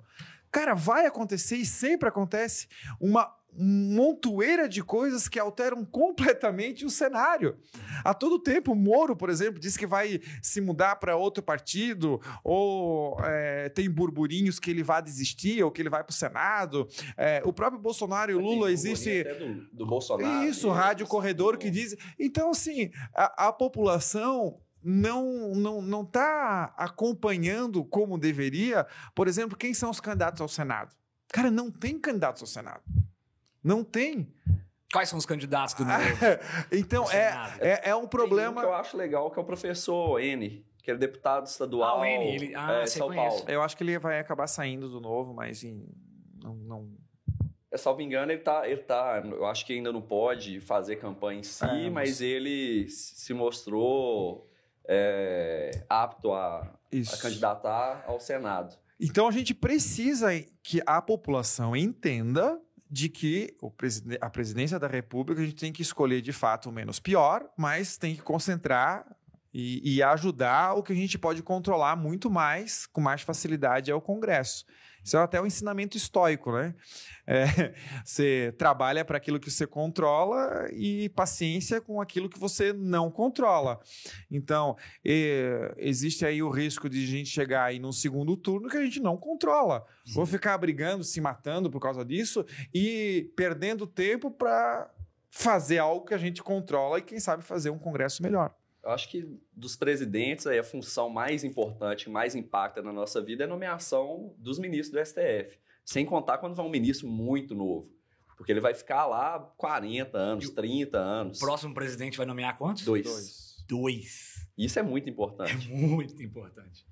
Cara, vai acontecer e sempre acontece uma montoeira de coisas que alteram completamente o cenário. A todo tempo, o Moro, por exemplo, diz que vai se mudar para outro partido, ou é, tem burburinhos que ele vai desistir, ou que ele vai para o Senado. É, o próprio Bolsonaro e o Lula existe. Do, do Bolsonaro. Isso, Rádio Corredor que diz. Então, assim, a, a população não não não está acompanhando como deveria, por exemplo, quem são os candidatos ao Senado. Cara, não tem candidatos ao Senado. Não tem. Quais são os candidatos do novo? então, é, é, é, um problema. Um que eu acho legal que é o professor N, que é deputado estadual. Ah, o N, ele. Ah, é, São Paulo. Eu acho que ele vai acabar saindo do novo, mas em, não, não... É, salvo engano, ele tá, ele tá. Eu acho que ainda não pode fazer campanha em si, é, mas ele se mostrou é, apto a, a candidatar ao Senado. Então a gente precisa que a população entenda de que a presidência da República a gente tem que escolher de fato o menos pior, mas tem que concentrar e, e, ajudar o que a gente pode controlar muito mais, com mais facilidade, é o Congresso. Isso é até um ensinamento estoico, né? É, você trabalha para aquilo que você controla e paciência com aquilo que você não controla. Então, é, existe aí o risco de a gente chegar aí num segundo turno que a gente não controla. Sim. Vou ficar brigando, se matando por causa disso e perdendo tempo para fazer algo que a gente controla e, quem sabe, fazer um congresso melhor. Eu acho que dos presidentes, aí, a função mais importante, mais impacta na nossa vida é a nomeação dos ministros do STF. Sem contar quando vai um ministro muito novo. Porque ele vai ficar lá 40 anos, 30 anos. O próximo presidente vai nomear quantos? Dois. Dois. Dois. Isso é muito importante. É muito importante.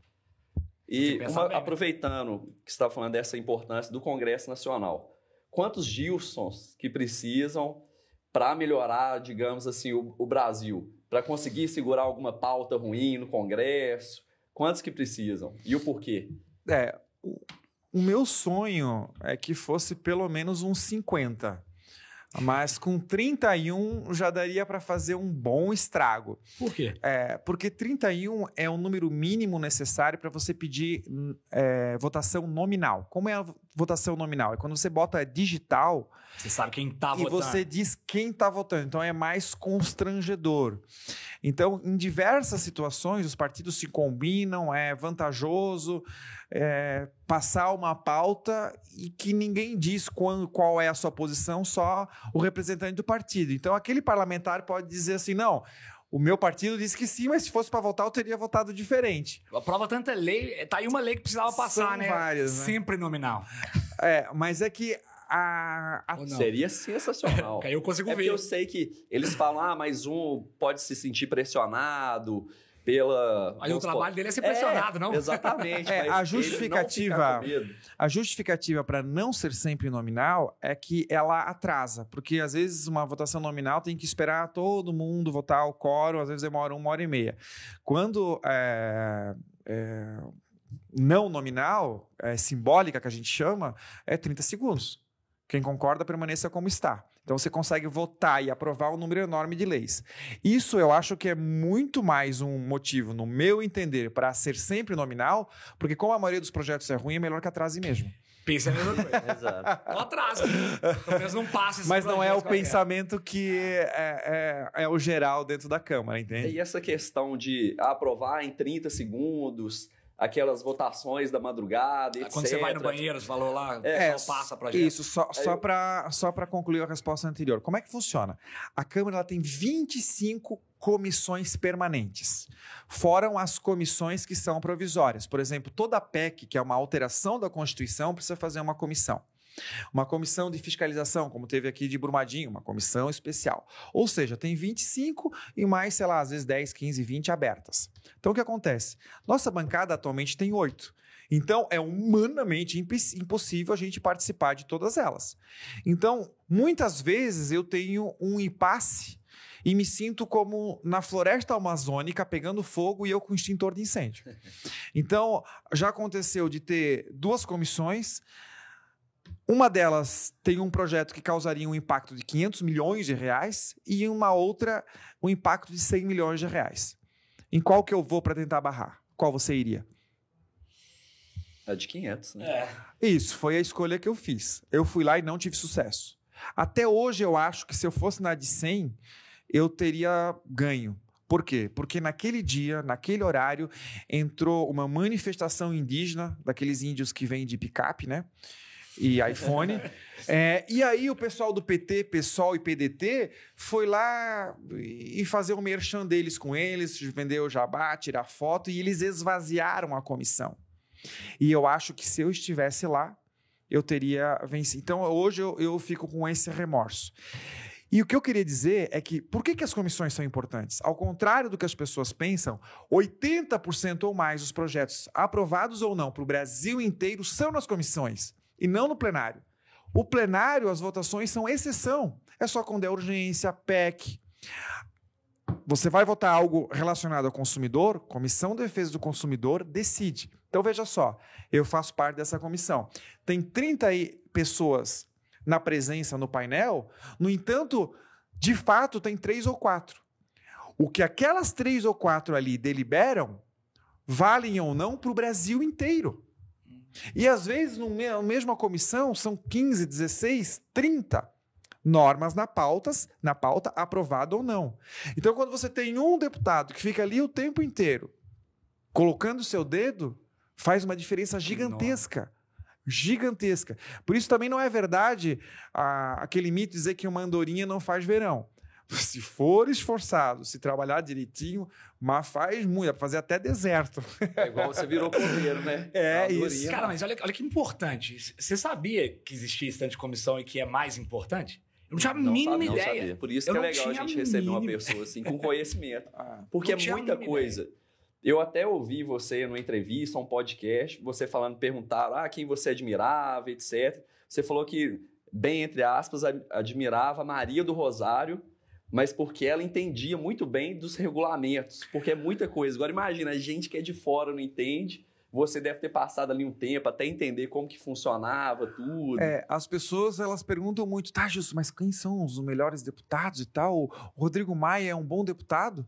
E uma, aproveitando que você está falando dessa importância do Congresso Nacional, quantos Gilsons que precisam para melhorar, digamos assim, o, o Brasil? Para conseguir segurar alguma pauta ruim no Congresso? Quantos que precisam? E o porquê? É, o, o meu sonho é que fosse pelo menos uns 50. Mas com 31 já daria para fazer um bom estrago. Por quê? É, porque 31 é o número mínimo necessário para você pedir é, votação nominal. Como é a votação nominal? É quando você bota digital. Você sabe quem está votando. E você diz quem está votando. Então é mais constrangedor. Então, em diversas situações, os partidos se combinam, é vantajoso é, passar uma pauta e que ninguém diz qual, qual é a sua posição, só o representante do partido. Então, aquele parlamentar pode dizer assim: não. O meu partido disse que sim, mas se fosse para votar, eu teria votado diferente. A prova tanta lei, tá aí uma lei que precisava passar, São né? Várias, né? Sempre nominal. É, mas é que a, a... Seria sensacional. eu consigo é ver. eu sei que eles falam, ah, mas um pode se sentir pressionado pela. Aí o trabalho dele é ser pressionado, é, não? Exatamente. É, a justificativa, a justificativa para não ser sempre nominal é que ela atrasa, porque às vezes uma votação nominal tem que esperar todo mundo votar o quórum, às vezes demora uma hora e meia. Quando é, é, não nominal, é, simbólica que a gente chama, é 30 segundos. Quem concorda permaneça como está. Então você consegue votar e aprovar um número enorme de leis. Isso eu acho que é muito mais um motivo, no meu entender, para ser sempre nominal, porque como a maioria dos projetos é ruim, é melhor que atrase mesmo. Pensa a mesma coisa. Exato. Não atrasa. Pelo menos não passa Mas não é o pensamento que é, é, é, o geral dentro da Câmara, entende? E essa questão de aprovar em 30 segundos, aquelas votações da madrugada, etc. Quando você vai no banheiro, você falou lá, é, só passa pra gente. Isso, só, só eu... para só concluir a resposta anterior. Como é que funciona? A Câmara ela tem 25 comissões permanentes. Foram as comissões que são provisórias. Por exemplo, toda PEC, que é uma alteração da Constituição, precisa fazer uma comissão. Uma comissão de fiscalização, como teve aqui de Brumadinho, uma comissão especial. Ou seja, tem 25 e mais, sei lá, às vezes 10, 15, 20 abertas. Então o que acontece? Nossa bancada atualmente tem oito. Então, é humanamente impossível a gente participar de todas elas. Então, muitas vezes eu tenho um impasse e me sinto como na floresta amazônica pegando fogo e eu com extintor de incêndio. Então, já aconteceu de ter duas comissões. Uma delas tem um projeto que causaria um impacto de 500 milhões de reais e uma outra um impacto de 100 milhões de reais. Em qual que eu vou para tentar barrar? Qual você iria? A de 500, né? É. Isso, foi a escolha que eu fiz. Eu fui lá e não tive sucesso. Até hoje eu acho que se eu fosse na de 100, eu teria ganho. Por quê? Porque naquele dia, naquele horário, entrou uma manifestação indígena, daqueles índios que vêm de picape, né? E iPhone. É, e aí o pessoal do PT, PSOL e PDT foi lá e fazer o merchan deles com eles, vender o jabá, tirar foto, e eles esvaziaram a comissão. E eu acho que se eu estivesse lá, eu teria vencido. Então hoje eu, eu fico com esse remorso. E o que eu queria dizer é que por que, que as comissões são importantes? Ao contrário do que as pessoas pensam, 80% ou mais dos projetos aprovados ou não para o Brasil inteiro são nas comissões e não no plenário. O plenário, as votações são exceção. É só quando é urgência, PEC. Você vai votar algo relacionado ao consumidor, Comissão de Defesa do Consumidor decide. Então veja só, eu faço parte dessa comissão. Tem 30 aí pessoas na presença no painel, no entanto, de fato, tem três ou quatro. O que aquelas três ou quatro ali deliberam valem ou não para o Brasil inteiro. E às vezes, na mesma comissão, são 15, 16, 30 normas na, pautas, na pauta, aprovada ou não. Então, quando você tem um deputado que fica ali o tempo inteiro colocando o seu dedo, faz uma diferença gigantesca. Gigantesca. Por isso também não é verdade ah, aquele mito de dizer que uma andorinha não faz verão. Se for esforçado, se trabalhar direitinho, mas faz muito, dá pra fazer até deserto. É igual você virou coveiro, né? É, isso. Cara, mas olha, olha que importante. Você sabia que existia esse tanto de comissão e que é mais importante? Eu não tinha a Não mínima sabe- ideia. sabia. Por isso Eu que é legal a gente receber uma pessoa assim com conhecimento. Ah, Porque é muita coisa. Eu até ouvi você numa entrevista, um podcast, você falando, perguntaram ah, quem você admirava, etc. Você falou que, bem entre aspas, ad- admirava Maria do Rosário, mas porque ela entendia muito bem dos regulamentos, porque é muita coisa. Agora imagina, a gente que é de fora não entende, você deve ter passado ali um tempo até entender como que funcionava tudo. É, as pessoas elas perguntam muito, tá, Justo, mas quem são os melhores deputados e tal? O Rodrigo Maia é um bom deputado?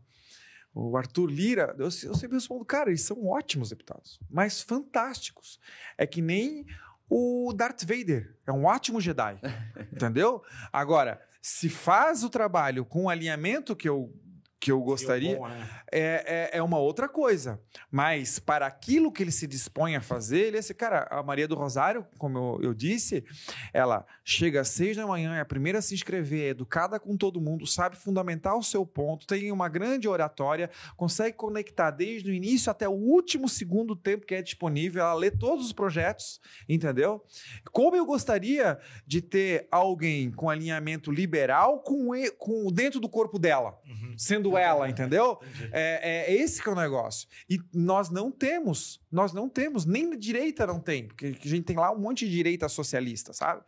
O Arthur Lira, eu, eu sempre respondo, cara, eles são ótimos deputados, mas fantásticos. É que nem o Darth Vader, é um ótimo Jedi, entendeu? Agora, se faz o trabalho com o alinhamento que eu, que eu gostaria, Bom, né? é, é, é uma outra coisa. Mas para aquilo que ele se dispõe a fazer, ele é esse cara. A Maria do Rosário, como eu, eu disse, ela chega às seis da manhã, é a primeira a se inscrever, é educada com todo mundo, sabe fundamentar o seu ponto, tem uma grande oratória, consegue conectar desde o início até o último segundo tempo que é disponível, ela lê todos os projetos, entendeu? Como eu gostaria de ter alguém com alinhamento liberal com, com dentro do corpo dela Uhum. sendo ela, entendeu? Entendi. É, é esse que é o negócio. E nós não temos, nós não temos, nem da direita não tem, porque a gente tem lá um monte de direita socialista, sabe?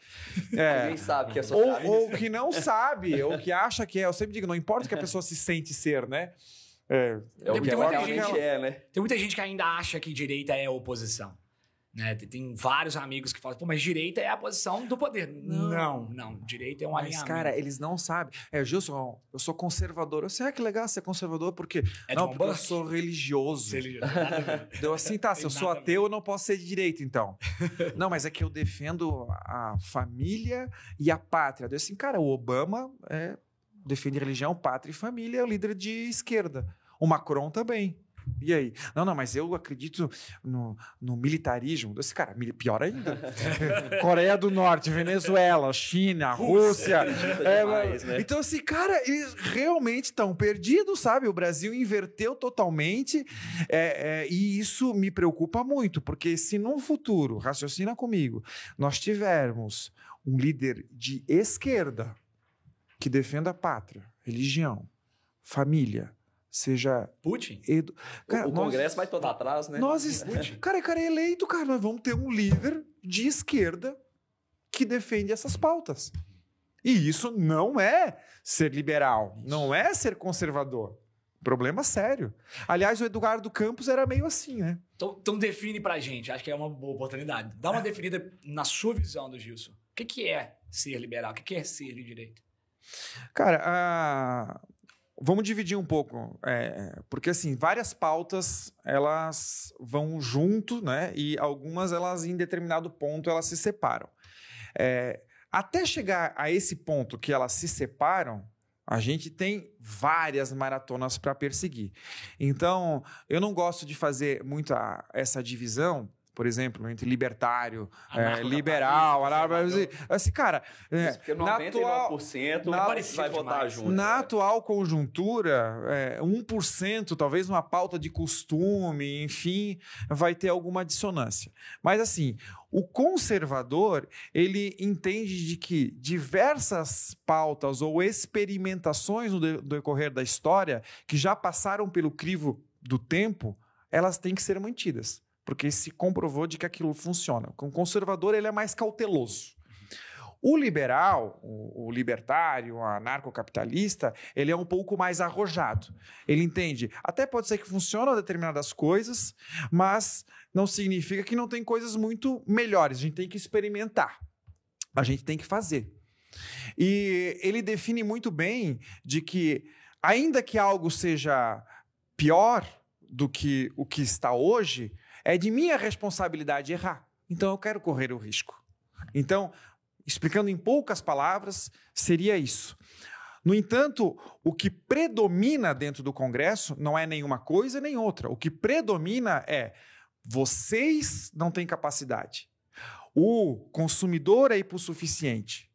É, Ninguém sabe que é ou, socialista. ou que não sabe, ou que acha que é. Eu sempre digo, não importa o que a pessoa se sente ser, né? É, É o Tem que muita gente- é, né? Tem muita gente que ainda acha que direita é oposição. Né? Tem, vários amigos que falam, pô, mas direita é a posição do poder. Não, não. Direita é um Mas, alinhamento. cara, eles não sabem. É, Gilson, eu sou conservador. Eu sei, ah, que legal ser conservador, porque. É não, porque eu sou religioso. A ver. Deu assim, tá, se eu sou ateu, eu não posso ser de direita, então. não, mas é que eu defendo a família e a pátria. Deu assim, cara, o Obama é, defende religião, pátria e família, é o líder de esquerda. O Macron também. E aí? Não, não, mas eu acredito no, no militarismo. Desse cara, pior ainda. Coreia do Norte, Venezuela, China, Rússia. É, demais, né? Então, assim, cara, eles realmente estão perdidos, sabe? O Brasil inverteu totalmente. é, é, e isso me preocupa muito, porque se no futuro, raciocina comigo, nós tivermos um líder de esquerda que defenda a pátria, religião, família, seja. Putin? Edu... Cara, o nós- Congresso vai todo atrás, né? nós, es- cara, cara, é eleito, cara. Nós vamos ter um líder de esquerda que defende essas pautas. E isso não é ser liberal, não é ser conservador. Problema sério. Aliás, o Eduardo Campos era meio assim, né? Então, então define pra gente, acho que é uma boa oportunidade. Dá uma definida na sua visão do Gilson. O que, que é ser liberal? O que, que é ser de direita? Cara, a- vamos dividir um pouco, é, porque assim várias pautas elas vão junto, né? E algumas elas em determinado ponto elas se separam. É, até chegar a esse ponto que elas se separam, a gente tem várias maratonas para perseguir. Então, eu não gosto de fazer muito essa divisão. Por exemplo, entre libertário, é, liberal, conservador. assim, cara, é, Isso, porque na atual, 99% na- vai votar junto. na né? atual conjuntura, é, 1%, talvez uma pauta de costume, enfim, vai ter alguma dissonância. Mas assim, o conservador, ele entende de que diversas pautas ou experimentações no decorrer da história que já passaram pelo crivo do tempo, elas têm que ser mantidas, porque se comprovou de que aquilo funciona. O conservador, ele é mais cauteloso. O liberal, o, libertário, o anarcocapitalista, ele é um pouco mais arrojado. Ele entende, até pode ser que funcionam determinadas coisas, mas não significa que não tem coisas muito melhores. A gente tem que experimentar. A gente tem que fazer. E ele define muito bem de que, ainda que algo seja pior do que o que está hoje, é de minha responsabilidade errar. Então eu quero correr o risco. Então, explicando em poucas palavras, seria isso. No entanto, o que predomina dentro do Congresso não é nenhuma coisa nem outra. O que predomina é vocês não têm capacidade. O consumidor é hipossuficiente.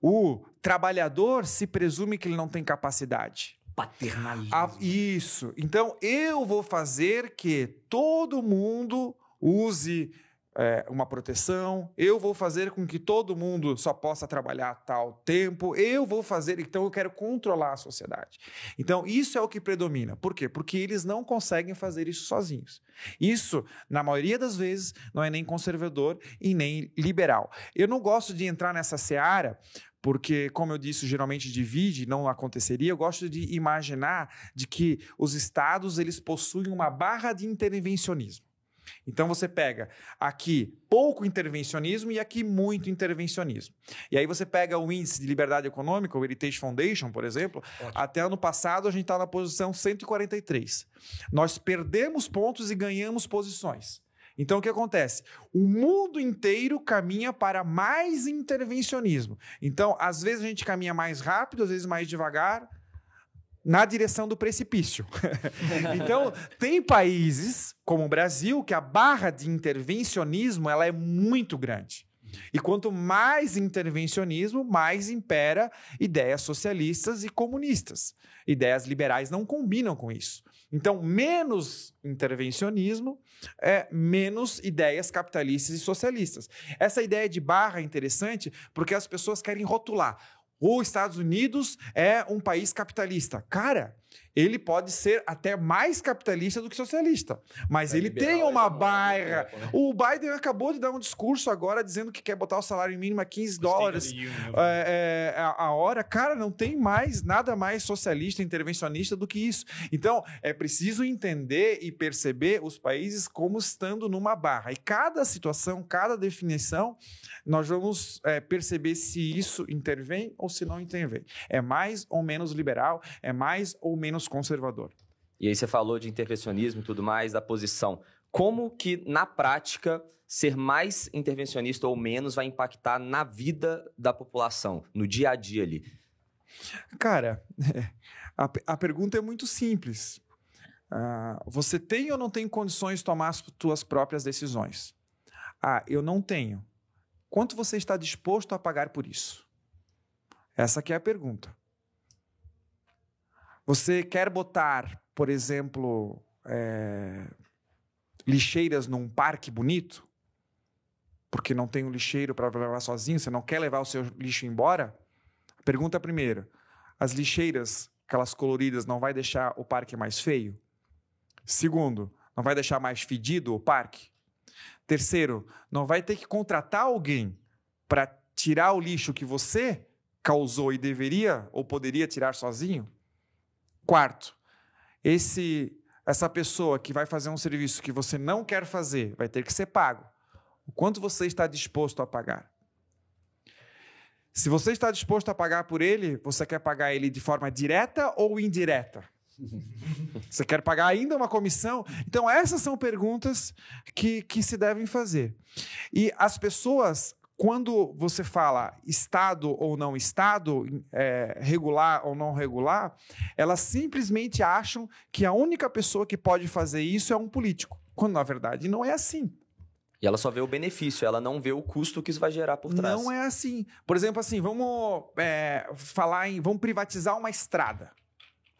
O trabalhador se presume que ele não tem capacidade. Paternalismo. Ah, isso. Então, eu vou fazer que todo mundo use é, uma proteção, eu vou fazer com que todo mundo só possa trabalhar tal tempo, eu vou fazer, então eu quero controlar a sociedade. Então, isso é o que predomina. Por quê? Porque eles não conseguem fazer isso sozinhos. Isso, na maioria das vezes, não é nem conservador e nem liberal. Eu não gosto de entrar nessa seara porque, como eu disse, geralmente divide, não aconteceria. Eu gosto de imaginar de que os estados eles possuem uma barra de intervencionismo. Então você pega aqui pouco intervencionismo e aqui muito intervencionismo. E aí você pega o índice de liberdade econômica, o Heritage Foundation, por exemplo, Ótimo. até ano passado a gente está na posição 143. Nós perdemos pontos e ganhamos posições. Então o que acontece? O mundo inteiro caminha para mais intervencionismo. Então, às vezes a gente caminha mais rápido, às vezes mais devagar, na direção do precipício. então, tem países como o Brasil que a barra de intervencionismo ela é muito grande. E quanto mais intervencionismo, mais impera ideias socialistas e comunistas. Ideias liberais não combinam com isso. Então, menos intervencionismo, é, menos ideias capitalistas e socialistas. Essa ideia de barra é interessante porque as pessoas querem rotular. Os Estados Unidos é um país capitalista. Cara, ele pode ser até mais capitalista do que socialista, mas É ele tem uma muito barra. né? O Biden acabou de dar um discurso agora dizendo que quer botar o salário mínimo a 15 dólares State of the Union. é, é, a, a hora, cara, não tem mais nada mais socialista, intervencionista do que isso. Então, é preciso entender e perceber os países como estando numa barra. E cada situação, cada definição, nós vamos é, perceber se isso intervém ou se não intervém. É mais ou menos liberal, é mais ou menos conservador. E aí você falou de intervencionismo e tudo mais, da posição. Como que, na prática, ser mais intervencionista ou menos vai impactar na vida da população, no dia a dia ali? Cara, a, a pergunta é muito simples. Ah, você tem ou não tem condições de tomar as suas próprias decisões? Ah, eu não tenho. Quanto você está disposto a pagar por isso? Essa é a pergunta. Você quer botar, por exemplo, é, lixeiras num parque bonito? Porque não tem um lixeiro para levar sozinho, você não quer levar o seu lixo embora? Pergunta primeiro: as lixeiras, aquelas coloridas, não vai deixar o parque mais feio? Segundo, não vai deixar mais fedido o parque? Terceiro, não vai ter que contratar alguém para tirar o lixo que você causou e deveria ou poderia tirar sozinho? Quarto, esse essa pessoa que vai fazer um serviço que você não quer fazer vai ter que ser pago. O quanto você está disposto a pagar? Se você está disposto a pagar por ele, você quer pagar ele de forma direta ou indireta? Você quer pagar ainda uma comissão? Então, essas são perguntas que, que se devem fazer. E as pessoas, quando você fala Estado ou não Estado, é, regular ou não regular, elas simplesmente acham que a única pessoa que pode fazer isso é um político, quando na verdade não é assim. E ela só vê o benefício, ela não vê o custo que isso vai gerar por trás. Não é assim. Por exemplo, assim, vamos é, falar em. Vamos privatizar uma estrada.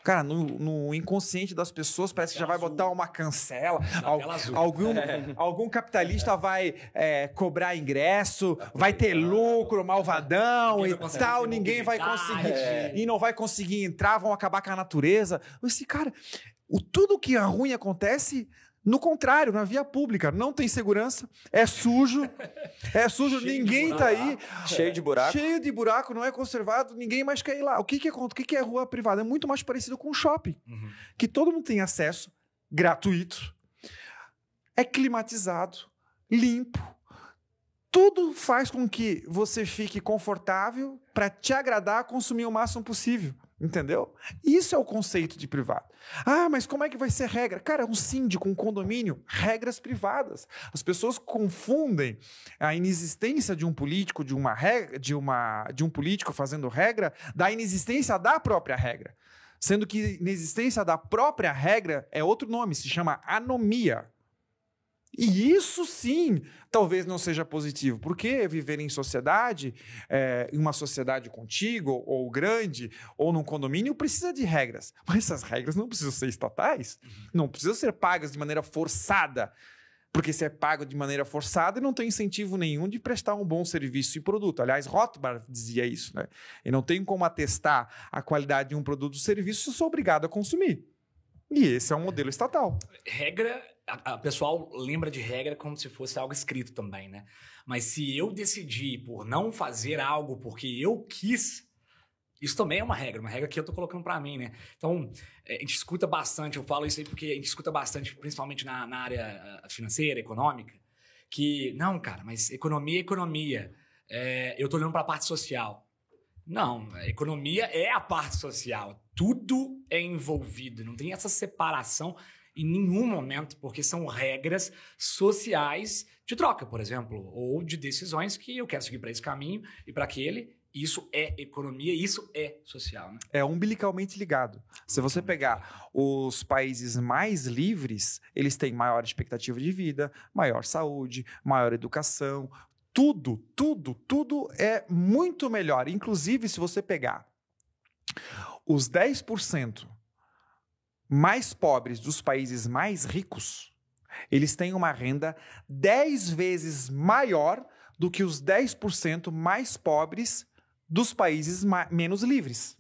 Cara, no, no, inconsciente das pessoas parece que já vai botar uma cancela. Al, algum, é. algum capitalista vai é, cobrar ingresso, vai ter lucro, malvadão e tal. Ninguém vai conseguir. É. E não vai conseguir entrar, vão acabar com a natureza. Esse cara, o, tudo que é ruim acontece no contrário, na via pública, não tem segurança, é sujo, é sujo, ninguém tá aí. Cheio de buraco. Cheio de buraco, não é conservado, ninguém mais quer ir lá. O que, que, é, o que, que é rua privada? É muito mais parecido com um shopping, uhum. que todo mundo tem acesso, gratuito, é climatizado, limpo. Tudo faz com que você fique confortável para te agradar, consumir o máximo possível. Entendeu? Isso é o conceito de privado. Ah, mas como é que vai ser regra? Cara, um síndico, um condomínio, regras privadas. As pessoas confundem a inexistência de um político, de uma regra, de, uma, de um político fazendo regra, da inexistência da própria regra. Sendo que inexistência da própria regra é outro nome, se chama anomia. E isso sim talvez não seja positivo, porque viver em sociedade, é, em uma sociedade contigo, ou grande, ou num condomínio, precisa de regras. Mas essas regras não precisam ser estatais, uhum. não precisam ser pagas de maneira forçada. Porque se é pago de maneira forçada, não tem incentivo nenhum de prestar um bom serviço e produto. Aliás, Rothbard dizia isso, né? E não tem como atestar a qualidade de um produto ou serviço se eu sou obrigado a consumir. E esse é um modelo estatal. Regra a, pessoal lembra de regra como se fosse algo escrito também, né? Mas se eu decidir por não fazer algo porque eu quis, isso também é uma regra, uma regra que eu tô colocando para mim, né? Então, é, a gente escuta bastante, eu falo isso aí porque a gente escuta bastante, principalmente na, na área financeira, econômica, que, não, cara, mas economia é economia. É, eu tô olhando para a parte social. Não, a economia é a parte social. Tudo é envolvido, não tem essa separação em nenhum momento, porque são regras sociais de troca, por exemplo, ou de decisões que eu quero seguir para esse caminho e para aquele. Isso é economia, isso é social. Né? É umbilicalmente ligado. Se você pegar os países mais livres, eles têm maior expectativa de vida, maior saúde, maior educação. Tudo, tudo, tudo é muito melhor. Inclusive, se você pegar os 10% mais pobres dos países mais ricos, eles têm uma renda 10 vezes maior do que os 10% mais pobres dos países menos livres.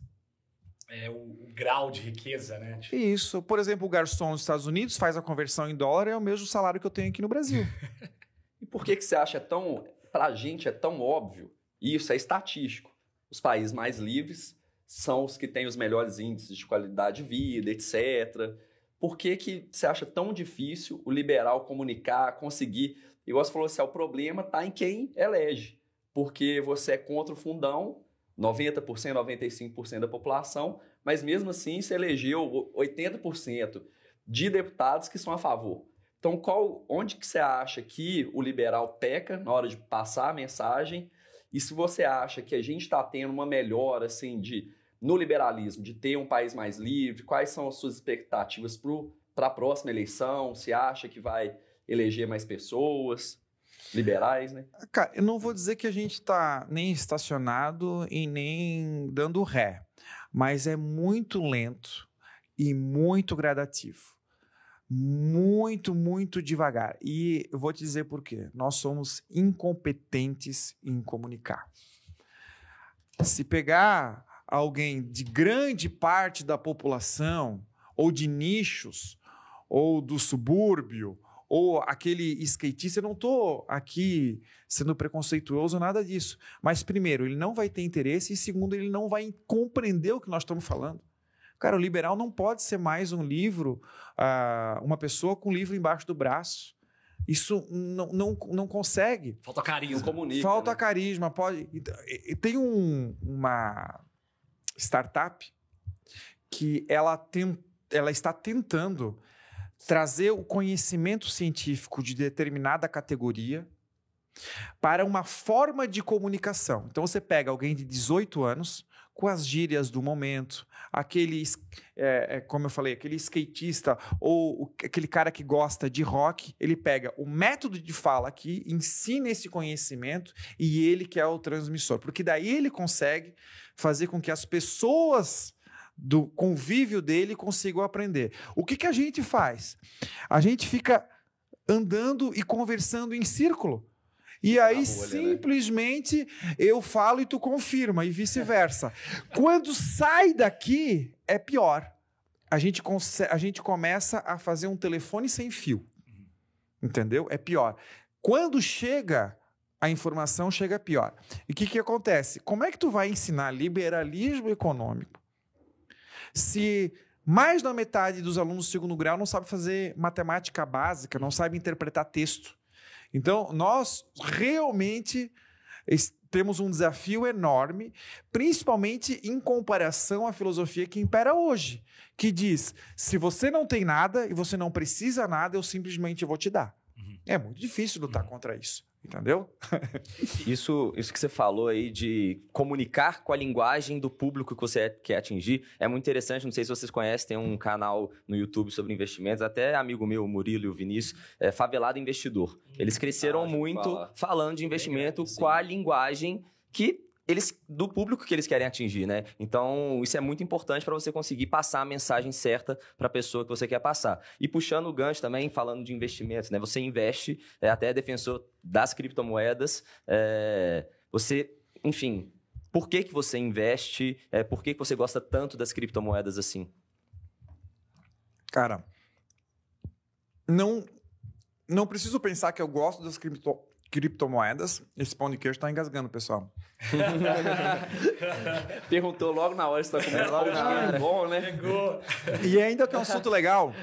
É o, o, grau de riqueza, né? Isso. Por exemplo, o garçom nos Estados Unidos faz a conversão em dólar, é o mesmo salário que eu tenho aqui no Brasil. e por que, que você acha tão. Pra gente é tão óbvio? Isso é estatístico. Os países mais livres são os que têm os melhores índices de qualidade de vida, etc. Por que, que você acha tão difícil o liberal comunicar, conseguir? Igual você falou assim, é o problema está em quem elege. Porque você é contra o fundão, 90%, 95% da população, mas mesmo assim você elegeu 80% de deputados que são a favor. Então, qual, onde que você acha que o liberal peca na hora de passar a mensagem? E se você acha que a gente está tendo uma melhora assim de no liberalismo, de ter um país mais livre? Quais são as suas expectativas para a próxima eleição? Se acha que vai eleger mais pessoas? Liberais, né? Cara, eu não vou dizer que a gente está nem estacionado e nem dando ré, mas é muito lento e muito gradativo. Muito, muito devagar. E eu vou te dizer por quê. Nós somos incompetentes em comunicar. Se pegar alguém de grande parte da população, ou de nichos, ou do subúrbio, ou aquele skatista, eu não estou aqui sendo preconceituoso, nada disso. Mas, primeiro, ele não vai ter interesse, e segundo, ele não vai compreender o que nós estamos falando. Cara, o liberal não pode ser mais um livro, uh, uma pessoa com um livro embaixo do braço. Isso não, não, não consegue. Falta carisma. Comunica, Falta né? carisma. Pode. Tem um, uma startup que ela, tem, ela está tentando trazer o conhecimento científico de determinada categoria para uma forma de comunicação. Então você pega alguém de 18 anos com as gírias do momento, aquele, é, é, como eu falei, aquele skatista ou aquele cara que gosta de rock, ele pega o método de fala aqui, ensina esse conhecimento e ele que é o transmissor, porque daí ele consegue fazer com que as pessoas do convívio dele consigam aprender. O que, que a gente faz? A gente fica andando e conversando em círculo. E aí, bolha, né? simplesmente, né? eu falo e tu confirma, e vice-versa. Quando sai daqui, é pior. A gente, a gente começa a fazer um telefone sem fio. Entendeu? É pior. Quando chega, a informação chega pior. E o que, que acontece? Como é que tu vai ensinar liberalismo econômico se mais da metade dos alunos do segundo grau não sabe fazer matemática básica, não sabe interpretar texto? Então, nós realmente temos um desafio enorme, principalmente em comparação à filosofia que impera hoje, que diz: se você não tem nada e você não precisa nada, eu simplesmente vou te dar. Uhum. É muito difícil lutar uhum. contra isso. Entendeu? isso, isso que você falou aí de comunicar com a linguagem do público que você quer atingir é muito interessante. Não sei se vocês conhecem, tem um canal no YouTube sobre investimentos, até amigo meu, Murilo e o Vinícius, é Favelado Investidor. Eles cresceram ah, muito falando de investimento com a linguagem que eles do público que eles querem atingir, né? Então, isso é muito importante para você conseguir passar a mensagem certa para a pessoa que você quer passar. E puxando o gancho também, falando de investimentos, né? Você investe, é até defensor das criptomoedas, é, você, enfim, por que, que você investe? É, por que, que você gosta tanto das criptomoedas assim? Cara, não, não preciso pensar que eu gosto das cripto, criptomoedas. Esse pão de queijo está engasgando, pessoal. Perguntou logo na hora se está comendo logo ah, bom, né? Pegou. E ainda tem um assunto legal,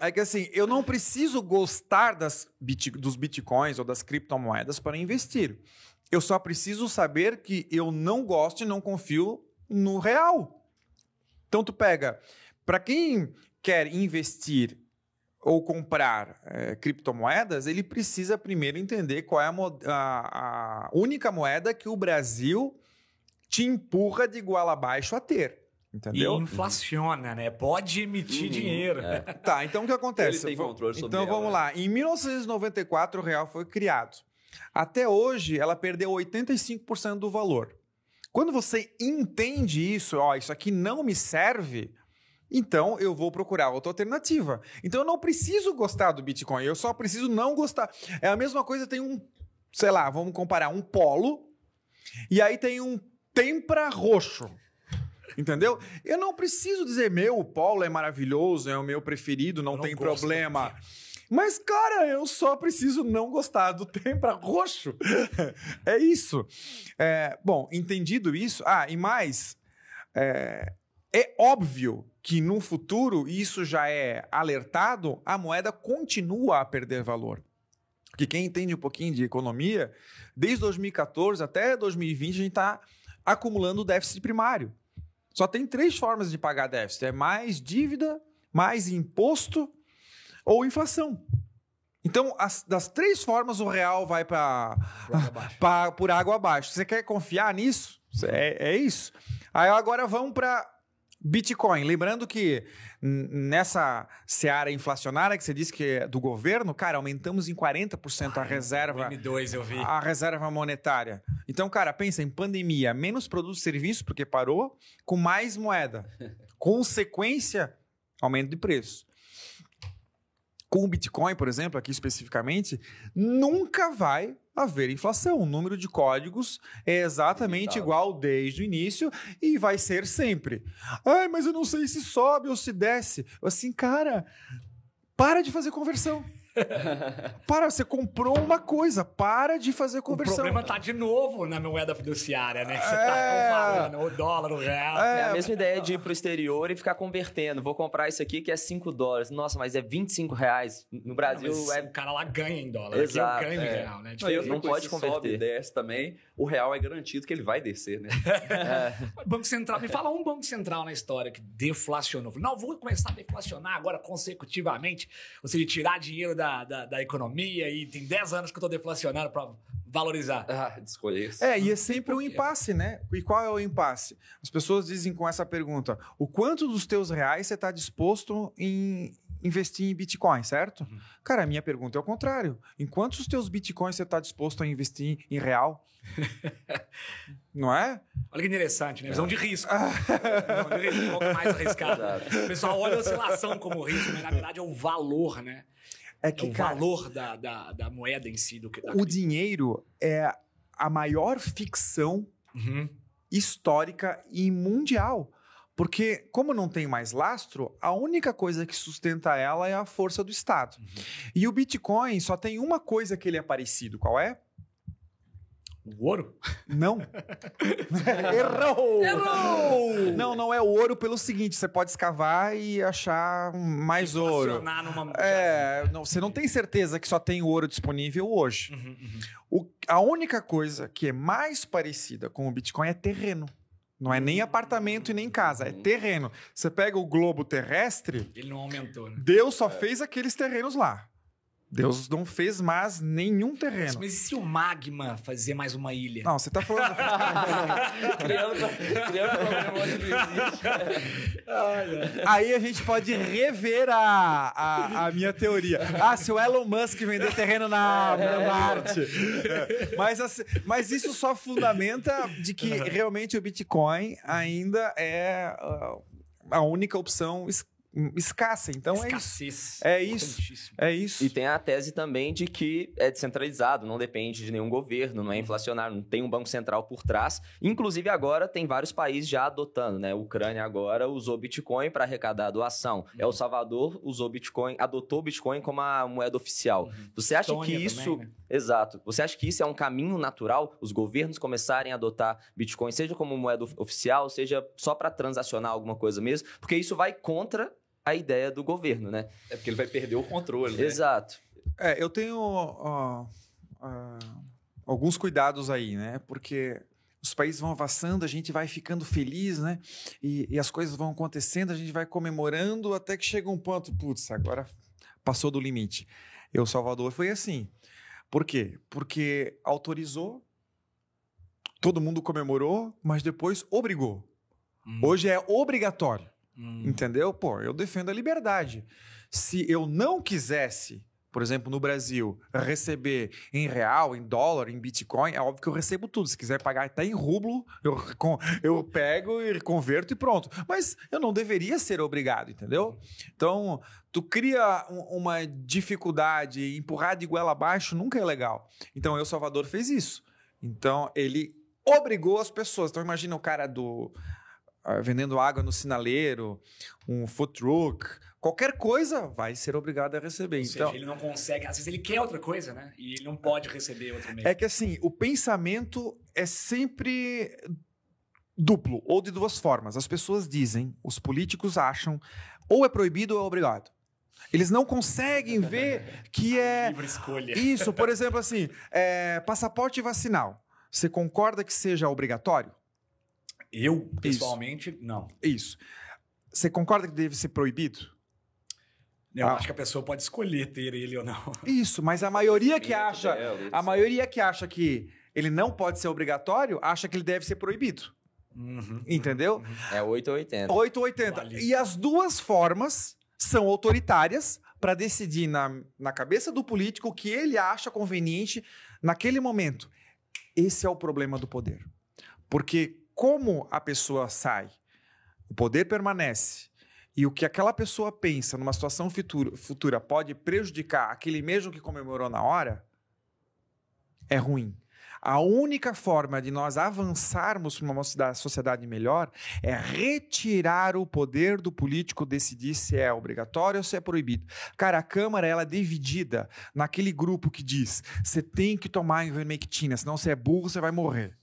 é que assim, eu não preciso gostar das bit, dos bitcoins ou das criptomoedas para investir. Eu só preciso saber que eu não gosto e não confio no real. Então tu pega, para quem quer investir ou comprar é, criptomoedas, ele precisa primeiro entender qual é a, a, a, única moeda que o Brasil te empurra de igual a baixo a ter. Entendeu? E inflaciona, né? Pode emitir uhum, dinheiro. É. Tá, então o que acontece? Ele tem controle sobre então ela. vamos lá. Em 1994 o real foi criado. Até hoje ela perdeu 85% do valor. Quando você entende isso, ó, isso aqui não me serve, então eu vou procurar outra alternativa. Então eu não preciso gostar do Bitcoin, eu só preciso não gostar. É a mesma coisa, tem um, sei lá, vamos comparar um polo e aí tem um tempra roxo. Entendeu? Eu não preciso dizer, meu, o polo é maravilhoso, é o meu preferido, não, não tem problema. Mas, cara, eu só preciso não gostar do tempra roxo. é isso. É, bom, entendido isso. Ah, e mais, é, é óbvio que no futuro isso já é alertado, a moeda continua a perder valor. Que quem entende um pouquinho de economia, desde 2014 até 2020 a gente está acumulando déficit primário. Só tem três formas de pagar déficit: é mais dívida, mais imposto ou inflação. Então, as, das três formas, o real vai para por água abaixo. Você quer confiar nisso? É, é isso. Aí agora vamos para Bitcoin, lembrando que nessa seara inflacionária que você disse que é do governo, cara, aumentamos em 40% a reserva. M2 eu vi. A reserva monetária. Então, cara, pensa em pandemia, menos produtos e serviços porque parou, com mais moeda. Consequência, aumento de preço. Com o Bitcoin, por exemplo, aqui especificamente, nunca vai haver inflação. O número de códigos é exatamente igual desde o início e vai ser sempre. Ai, mas eu não sei se sobe ou se desce. Assim, cara, para de fazer conversão. Para, você comprou uma coisa, para de fazer O conversão. problema tá de novo na moeda fiduciária, né? Você É. tá comparando o dólar, o real. É É, a mesma ideia de ir pro exterior e ficar convertendo. Vou comprar isso aqui que é 5 dólares. Nossa, mas é 25 reais. No Brasil Mas é. O cara lá ganha em dólar. Exato, Aqui eu ganho em é. real, né? Não, outra Não pode sobe converter. e desce também, o real é garantido que ele vai descer, né? Banco Central, me fala um Banco Central na história que deflacionou. Não, vou começar a deflacionar agora consecutivamente. Ou seja, tirar dinheiro da, da, da economia e tem 10 anos que eu tô deflacionando para valorizar. ah, desconheço. É, e é sempre um impasse, né? E qual é o impasse? As pessoas dizem com essa pergunta: o quanto dos teus reais você está disposto em investir em Bitcoin, certo? Uhum. Cara, a minha pergunta é o contrário. Em quantos teus Bitcoins você está disposto a investir em real? Não é? Olha que interessante, né? Visão de risco. Visão de risco, um pouco mais arriscado. Exato. O pessoal olha a oscilação como risco, mas na verdade é o valor, né? É É que, o cara, valor da, da, da moeda em si. Do que, da o dinheiro é a maior ficção Uhum. histórica e mundial. Porque, como não tem mais lastro, a única coisa que sustenta ela é a força do Estado. E o Bitcoin só tem uma coisa que ele é parecido. Qual é? O ouro? Não. Errou! Errou! Não, não é o ouro pelo seguinte: você pode escavar e achar mais ouro. Inflacionar Numa... É, não, você não tem certeza que só tem ouro disponível hoje. Uhum, uhum. O- a única coisa que é mais parecida com o Bitcoin é terreno. Não é nem apartamento e nem casa, é terreno. Você pega o globo terrestre, Ele não aumentou, né? Deus só fez aqueles terrenos lá. Deus não fez mais nenhum terreno. Mas e se o magma fazer mais uma ilha? Não, você tá falando. criando, criando problema onde não existe. Aí a gente pode rever a, a, a minha teoria. Ah, se o Elon Musk vender terreno na, na Marte. É. Mas, assim, mas isso só fundamenta de que realmente o Bitcoin ainda é ah, a única opção es- escassa. Então é isso. Escassez. É isso. Importantíssimo. É isso. E tem a tese também de que é descentralizado, não depende de nenhum governo, não é inflacionário, não tem um banco central por trás. Inclusive agora tem vários países já adotando, né? A Ucrânia agora usou Bitcoin para arrecadar doação. El Salvador usou Bitcoin, adotou Bitcoin como a moeda oficial. Você acha que Estônia isso também, né? Exato. Você acha que isso é um caminho natural? Os governos começarem a adotar Bitcoin, seja como moeda of- oficial, seja só para transacionar alguma coisa mesmo? Porque isso vai contra a ideia do governo, né? É porque ele vai perder o controle, né? Exato. É, eu tenho ó, alguns cuidados aí, né? Porque os países vão avançando, a gente vai ficando feliz, né? E, e as coisas vão acontecendo, a gente vai comemorando até que chega um ponto, putz, agora passou do limite. E o Salvador foi assim. Por quê? Porque autorizou, todo mundo comemorou, mas depois obrigou. Hum. Hoje é obrigatório. Hum. Entendeu? Pô, eu defendo a liberdade. Se eu não quisesse, por exemplo, no Brasil, receber em real, em dólar, em Bitcoin, é óbvio que eu recebo tudo. Se quiser pagar até em rublo, eu, eu pego e converto e pronto. Mas eu não deveria ser obrigado, entendeu? Então, tu cria um- uma dificuldade, empurrar de goela abaixo nunca é legal. Então, El Salvador fez isso. Então, ele obrigou as pessoas. Então, imagina o cara do vendendo água no sinaleiro, um food truck, qualquer coisa vai ser obrigado a receber. Ou Então, seja, ele não consegue. Às vezes ele quer outra coisa, né? E ele não pode receber outro meio. é que assim, o pensamento é sempre duplo ou de duas formas. As pessoas dizem, os políticos acham, ou é proibido ou é obrigado. Eles não conseguem ver que é Livre escolha. isso. Por exemplo, assim, é, passaporte vacinal. Você concorda que seja obrigatório? Eu, pessoalmente, não. Isso. Você concorda que deve ser proibido? Eu Ah. acho que a pessoa pode escolher ter ele ou não. Isso, mas a maioria que acha, dela, isso. a maioria que acha que ele não pode ser obrigatório, acha que ele deve ser proibido. Uhum. Entendeu? É 8 ou 80. 8 ou 80. Vale. E as duas formas são autoritárias para decidir na, na cabeça do político o que ele acha conveniente naquele momento. Esse é o problema do poder. Porque como a pessoa sai, o poder permanece, e o que aquela pessoa pensa numa situação futuro- futura pode prejudicar aquele mesmo que comemorou na hora, é ruim. A única forma de nós avançarmos para uma sociedade melhor é retirar o poder do político decidir se é obrigatório ou se é proibido. Cara, a Câmara ela é dividida naquele grupo que diz: você tem que tomar ivermectina, senão você é burro, você vai morrer.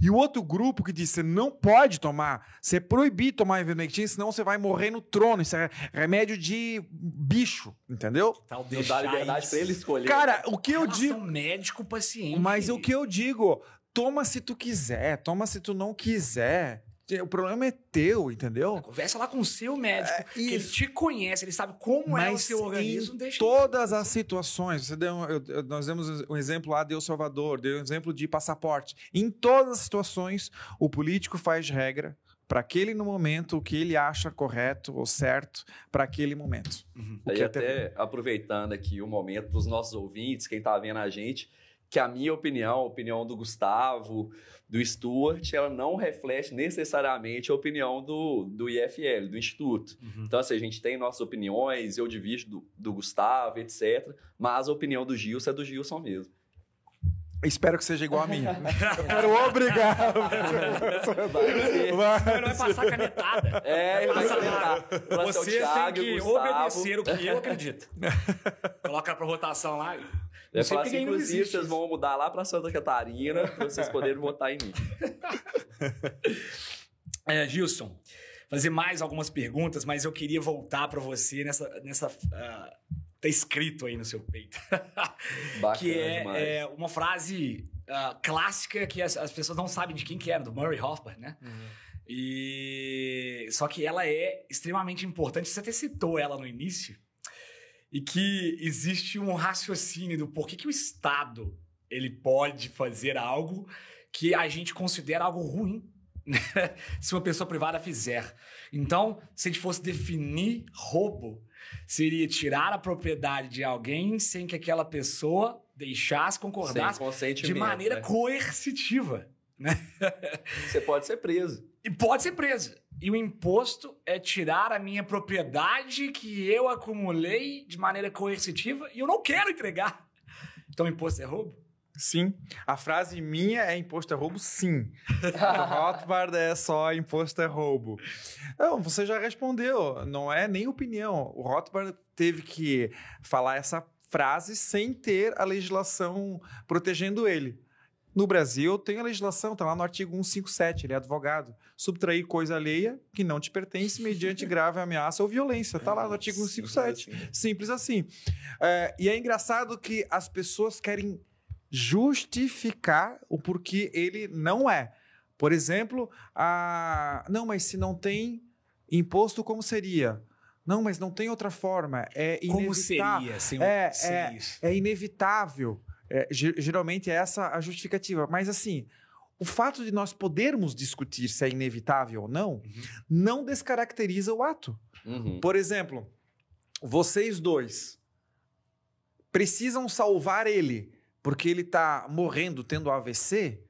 E o outro grupo que diz: você não pode tomar, você é proibido tomar ivermectina, senão você vai morrer no trono. Isso é remédio de bicho, entendeu? Tal não dá liberdade para ele escolher. Cara, o que eu digo. médico-paciente. Mas o que eu digo, toma se tu quiser, toma se tu não quiser. O problema é teu, entendeu? Conversa lá com o seu médico, é, que ele te conhece, ele sabe como Mas é o seu organismo. Em deixa todas as situações, você deu, eu, eu, nós demos um exemplo lá de El Salvador, deu um exemplo de passaporte. Em todas as situações, o político faz regra para aquele no momento o que ele acha correto ou certo para aquele momento. Uhum. E até, até aproveitando aqui o momento dos nossos ouvintes, quem está vendo a gente, que a minha opinião, a opinião do Gustavo, do Stuart, ela não reflete necessariamente a opinião do, do IFL, do Instituto. Uhum. Então, assim, a gente tem nossas opiniões, eu divido do, do Gustavo, etc. Mas a opinião do Gilson é do Gilson mesmo. Espero que seja igual a minha. Quero obrigado. Vai vai. Não vai passar canetada. É, ele vai canetar. Você tem que obedecer o que eu acredito. Coloca pra votação lá. Eu falar assim, inclusive, vocês vão mudar lá para Santa Catarina para vocês poderem votar em mim. É, Gilson, fazer mais algumas perguntas, mas eu queria voltar para você nessa. nessa uh, tá escrito aí no seu peito. Bacana que é, é, uma frase uh, clássica que as, as, pessoas não sabem de quem que era, do Murray Hoffman, né? Uhum. E só que ela é extremamente importante. Você até citou ela no início, e que existe um raciocínio do porquê que o Estado ele pode fazer algo que a gente considera algo ruim né? se uma pessoa privada fizer. Então, se a gente fosse definir roubo, seria tirar a propriedade de alguém sem que aquela pessoa deixasse, concordasse de maneira né? coercitiva. Né? Você pode ser preso. E pode ser preso. E o imposto é tirar a minha propriedade que eu acumulei de maneira coercitiva e eu não quero entregar. Então, imposto é roubo? Sim. A frase minha é imposto é roubo, sim. o Rothbard é só imposto é roubo. Não, você já respondeu. Não é nem opinião. O Rothbard teve que falar essa frase sem ter a legislação protegendo ele. No Brasil, tem a legislação, está lá no artigo 157, ele é advogado. Subtrair coisa alheia que não te pertence mediante grave ameaça ou violência. Está lá no artigo 157. Simples assim. Simples assim. É, e é engraçado que as pessoas querem justificar o porquê ele não é. Por exemplo, a... não, mas se não tem imposto, como seria? Não, mas não tem outra forma. É inevitável. Como seria? Sem, é, sem é, é inevitável. É, geralmente é essa a justificativa. Mas assim, o fato de nós podermos discutir se é inevitável ou não, uhum. não descaracteriza o ato. Uhum. Por exemplo, vocês dois precisam salvar ele porque ele está morrendo, tendo AVC,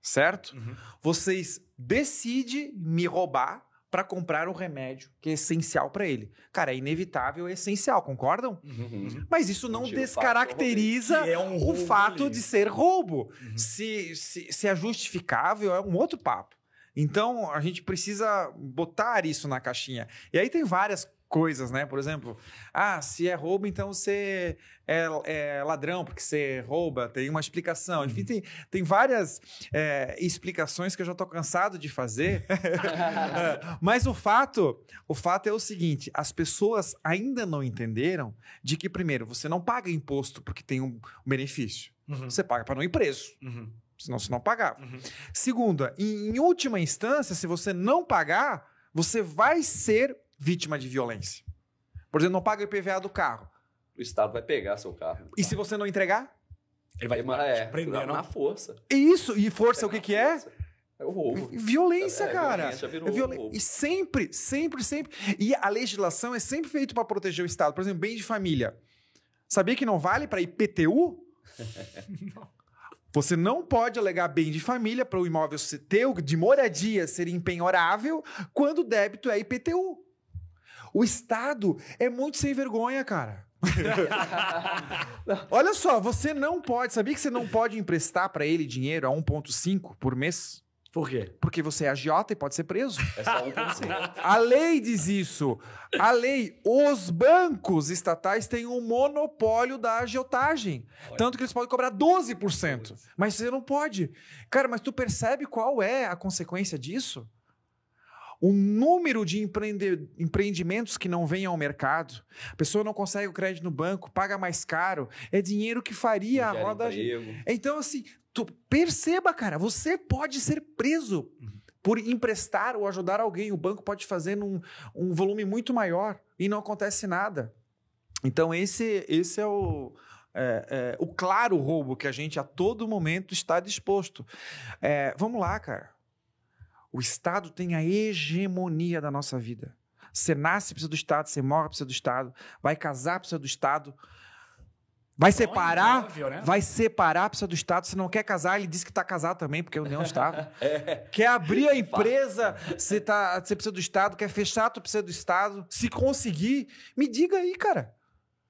certo? Uhum. Vocês decidem me roubar para comprar um remédio que é essencial para ele. Cara, é inevitável, é essencial, concordam? Uhum. Mas isso não descaracteriza o, é um o fato de ser roubo. Uhum. Se, se, se é justificável, é um outro papo. Então, a gente precisa botar isso na caixinha. E aí tem várias coisas, né? Por exemplo, ah, se é roubo, então você é, é ladrão, porque você rouba, tem uma explicação. Enfim, tem, tem várias é, explicações que eu já estou cansado de fazer. Mas o fato, o fato é o seguinte: as pessoas ainda não entenderam de que, primeiro, você não paga imposto porque tem um benefício. Uhum. Você paga para não ir preso. Uhum. Senão você não pagava. Uhum. Segunda, em, em última instância, se você não pagar, você vai ser vítima de violência. Por exemplo, não paga o IPVA do carro. O Estado vai pegar seu carro. E se você não entregar? Ele vai é, prender na força. Isso, e força o que, que é? É o roubo. Violência, é, cara. É violência. E sempre, sempre, sempre. E a legislação é sempre feita para proteger o Estado. Por exemplo, bem de família. Sabia que não vale para IPTU? não. Você não pode alegar bem de família para o imóvel teu de moradia ser empenhorável quando o débito é IPTU. O Estado é muito sem vergonha, cara. Olha só, você não pode. Sabia que você não pode emprestar para ele dinheiro a 1,5 por mês? Por quê? Porque você é agiota e pode ser preso. É só 1%. A lei diz isso. A lei, os bancos estatais têm um monopólio da agiotagem. Olha. Tanto que eles podem cobrar 12%. Mas você não pode. Cara, mas tu percebe qual é a consequência disso? O número de empreende- empreendimentos que não vêm ao mercado, a pessoa não consegue o crédito no banco, paga mais caro, é dinheiro que faria a roda. emprego. Então, assim, tu perceba, cara, você pode ser preso por emprestar ou ajudar alguém. O banco pode fazer num um volume muito maior e não acontece nada. Então, esse, esse é o. é, é, o claro roubo que a gente a todo momento está disposto. É, vamos lá, cara. O Estado tem a hegemonia da nossa vida. Você nasce, precisa do Estado. Você morre, precisa do Estado. Vai casar, precisa do Estado. Vai separar, óbvio, né? vai separar, precisa do Estado. Se não quer casar, ele diz que está casado também, porque é união estável. Quer abrir a empresa, você, tá, você precisa do Estado. Quer fechar, tu precisa do Estado. Se conseguir, me diga aí, cara.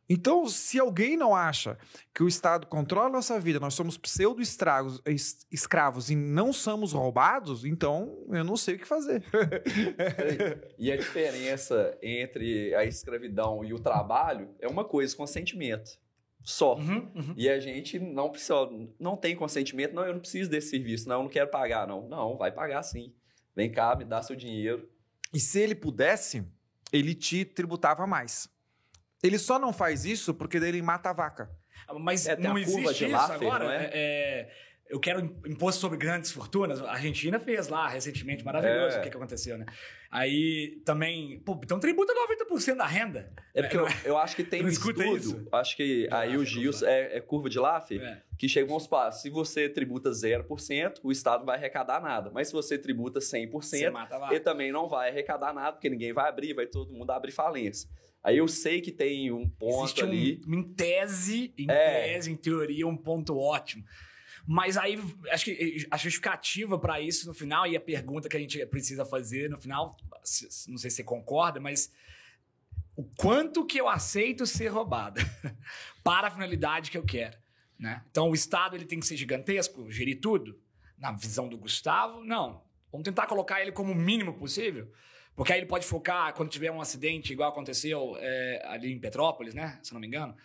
Então, se alguém não acha que o Estado controla a nossa vida, nós somos pseudo-escravos escravos e não somos roubados, então eu não sei o que fazer. E a diferença entre a escravidão e o trabalho é uma coisa, consentimento. Só. Uhum, uhum. E a gente não precisa, não tem consentimento, não, eu não preciso desse serviço, não, eu não quero pagar, não. Não, vai pagar sim. Vem cá, me dá seu dinheiro. E se ele pudesse, ele te tributava mais. Ele só não faz isso porque daí ele mata a vaca. Mas É, não existe de isso Laffer, agora. não é? É, é, eu quero imposto sobre grandes fortunas. A Argentina fez lá recentemente, maravilhoso É. o que, que aconteceu, né? Aí também, pô, então tributa 90% da renda. É porque eu, eu acho que tem um estudo, isso? acho que De aí o Laffer, Gilson, é, é curva de Laffer, É. que chega, vamos supor, se você tributa 0%, o Estado vai arrecadar nada. Mas se você tributa 100%, Você ele também não vai arrecadar nada, porque ninguém vai abrir, vai todo mundo abrir falência. Aí eu sei que tem um ponto Existe um, ali. em tese, em É. tese, em teoria, um ponto ótimo. Mas aí, acho que a justificativa para isso no final, e a pergunta que a gente precisa fazer no final, não sei se você concorda, mas o quanto que eu aceito ser roubada para a finalidade que eu quero. Né? Então, o Estado ele tem que ser gigantesco, gerir tudo? Na visão do Gustavo, não. Vamos tentar colocar ele como o mínimo possível, porque aí ele pode focar quando tiver um acidente, igual aconteceu é, ali em Petrópolis, né? Se não me engano.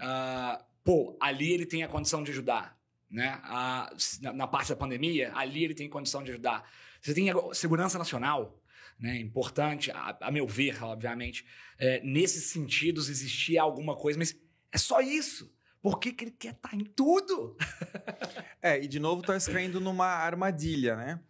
Ah, pô, ali ele tem a condição de ajudar, né? Ah, na, na parte da pandemia, ali ele tem condição de ajudar. Você tem a segurança nacional, né? Importante, a, a meu ver, obviamente. É, nesses sentidos existia alguma coisa, mas é só isso. Por que, que ele quer estar em tudo? É, e de novo está caindo numa armadilha, né?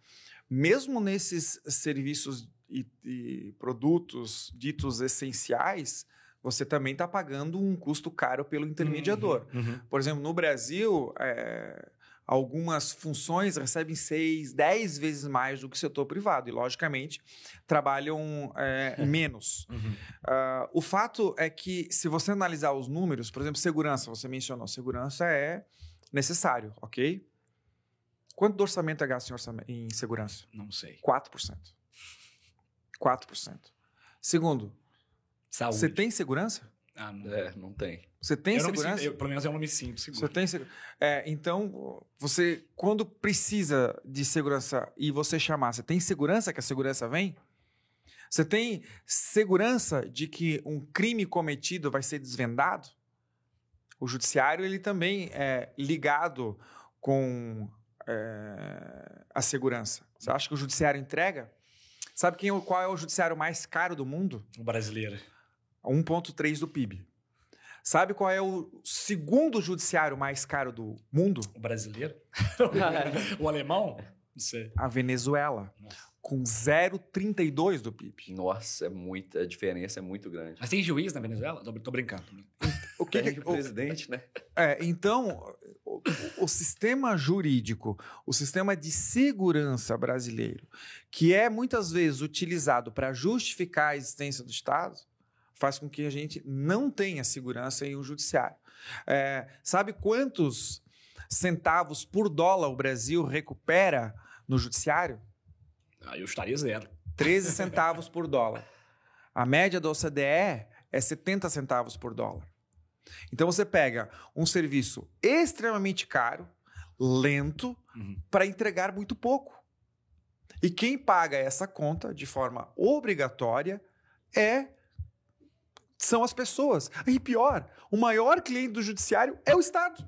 Mesmo nesses serviços e, e produtos ditos essenciais, você também está pagando um custo caro pelo intermediador. Uhum. Por exemplo, no Brasil, é, algumas funções recebem seis, dez vezes mais do que o setor privado e, logicamente, trabalham é, menos. Uhum. Ah, o fato é que, se você analisar os números, por exemplo, segurança, você mencionou, segurança é necessário, ok? Quanto do orçamento é gasto em, orçamento, em segurança? Não sei. 4%. 4%. Segundo, Saúde. você tem segurança? Ah, não. É, não tem. Você tem Eu segurança? sinto- eu, pelo menos eu não me sinto Você seguro. tem segu- é, então, você, quando precisa de segurança e você chamar, você tem segurança que a segurança vem? Você tem segurança de que um crime cometido vai ser desvendado? O judiciário ele também é ligado com é, a segurança. Você acha que o judiciário entrega? Sabe quem, é o- qual é o judiciário mais caro do mundo? O brasileiro. 1,3 do PIB. Sabe qual é o segundo judiciário mais caro do mundo? O brasileiro? o alemão? Não sei. A Venezuela, Nossa. com 0,32 do PIB. Nossa, é muita, a diferença é muito grande. Mas tem juiz na Venezuela? Tô, tô brincando. O que, Tem que- o presidente, né? é, então, o, o sistema jurídico, o sistema de segurança brasileiro, que é muitas vezes utilizado para justificar a existência do Estado, faz com que a gente não tenha segurança em um judiciário. É, sabe quantos centavos por dólar o Brasil recupera no judiciário? Aí eu estaria zero. 13 centavos por dólar. A média da OCDE é 70 centavos por dólar. Então você pega um serviço extremamente caro, lento, Uhum. para entregar muito pouco. E quem paga essa conta de forma obrigatória é são as pessoas. E pior, o maior cliente do judiciário é o Estado.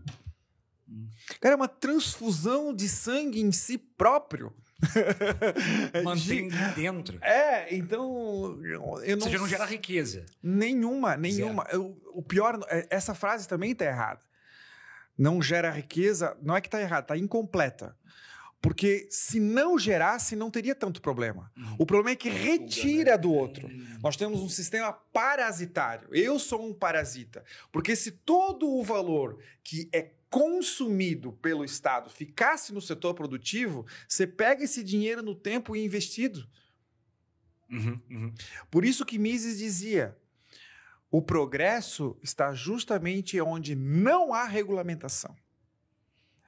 Hum. Cara, é uma transfusão de sangue em si próprio. Mantém dentro. É, então eu Ou não seja, não gera riqueza. Nenhuma, nenhuma. Eu- o pior, é- essa frase também está errada. Não gera riqueza, não é que está errada, está incompleta. Porque se não gerasse, não teria tanto problema. Uhum. O problema é que retira do outro. Hum. Nós temos um sistema parasitário. Eu sou um parasita. Porque se todo o valor que é consumido pelo Estado ficasse no setor produtivo, você pega esse dinheiro no tempo e é investido. Uhum, uhum. Por isso que Mises dizia: o progresso está justamente onde não há regulamentação.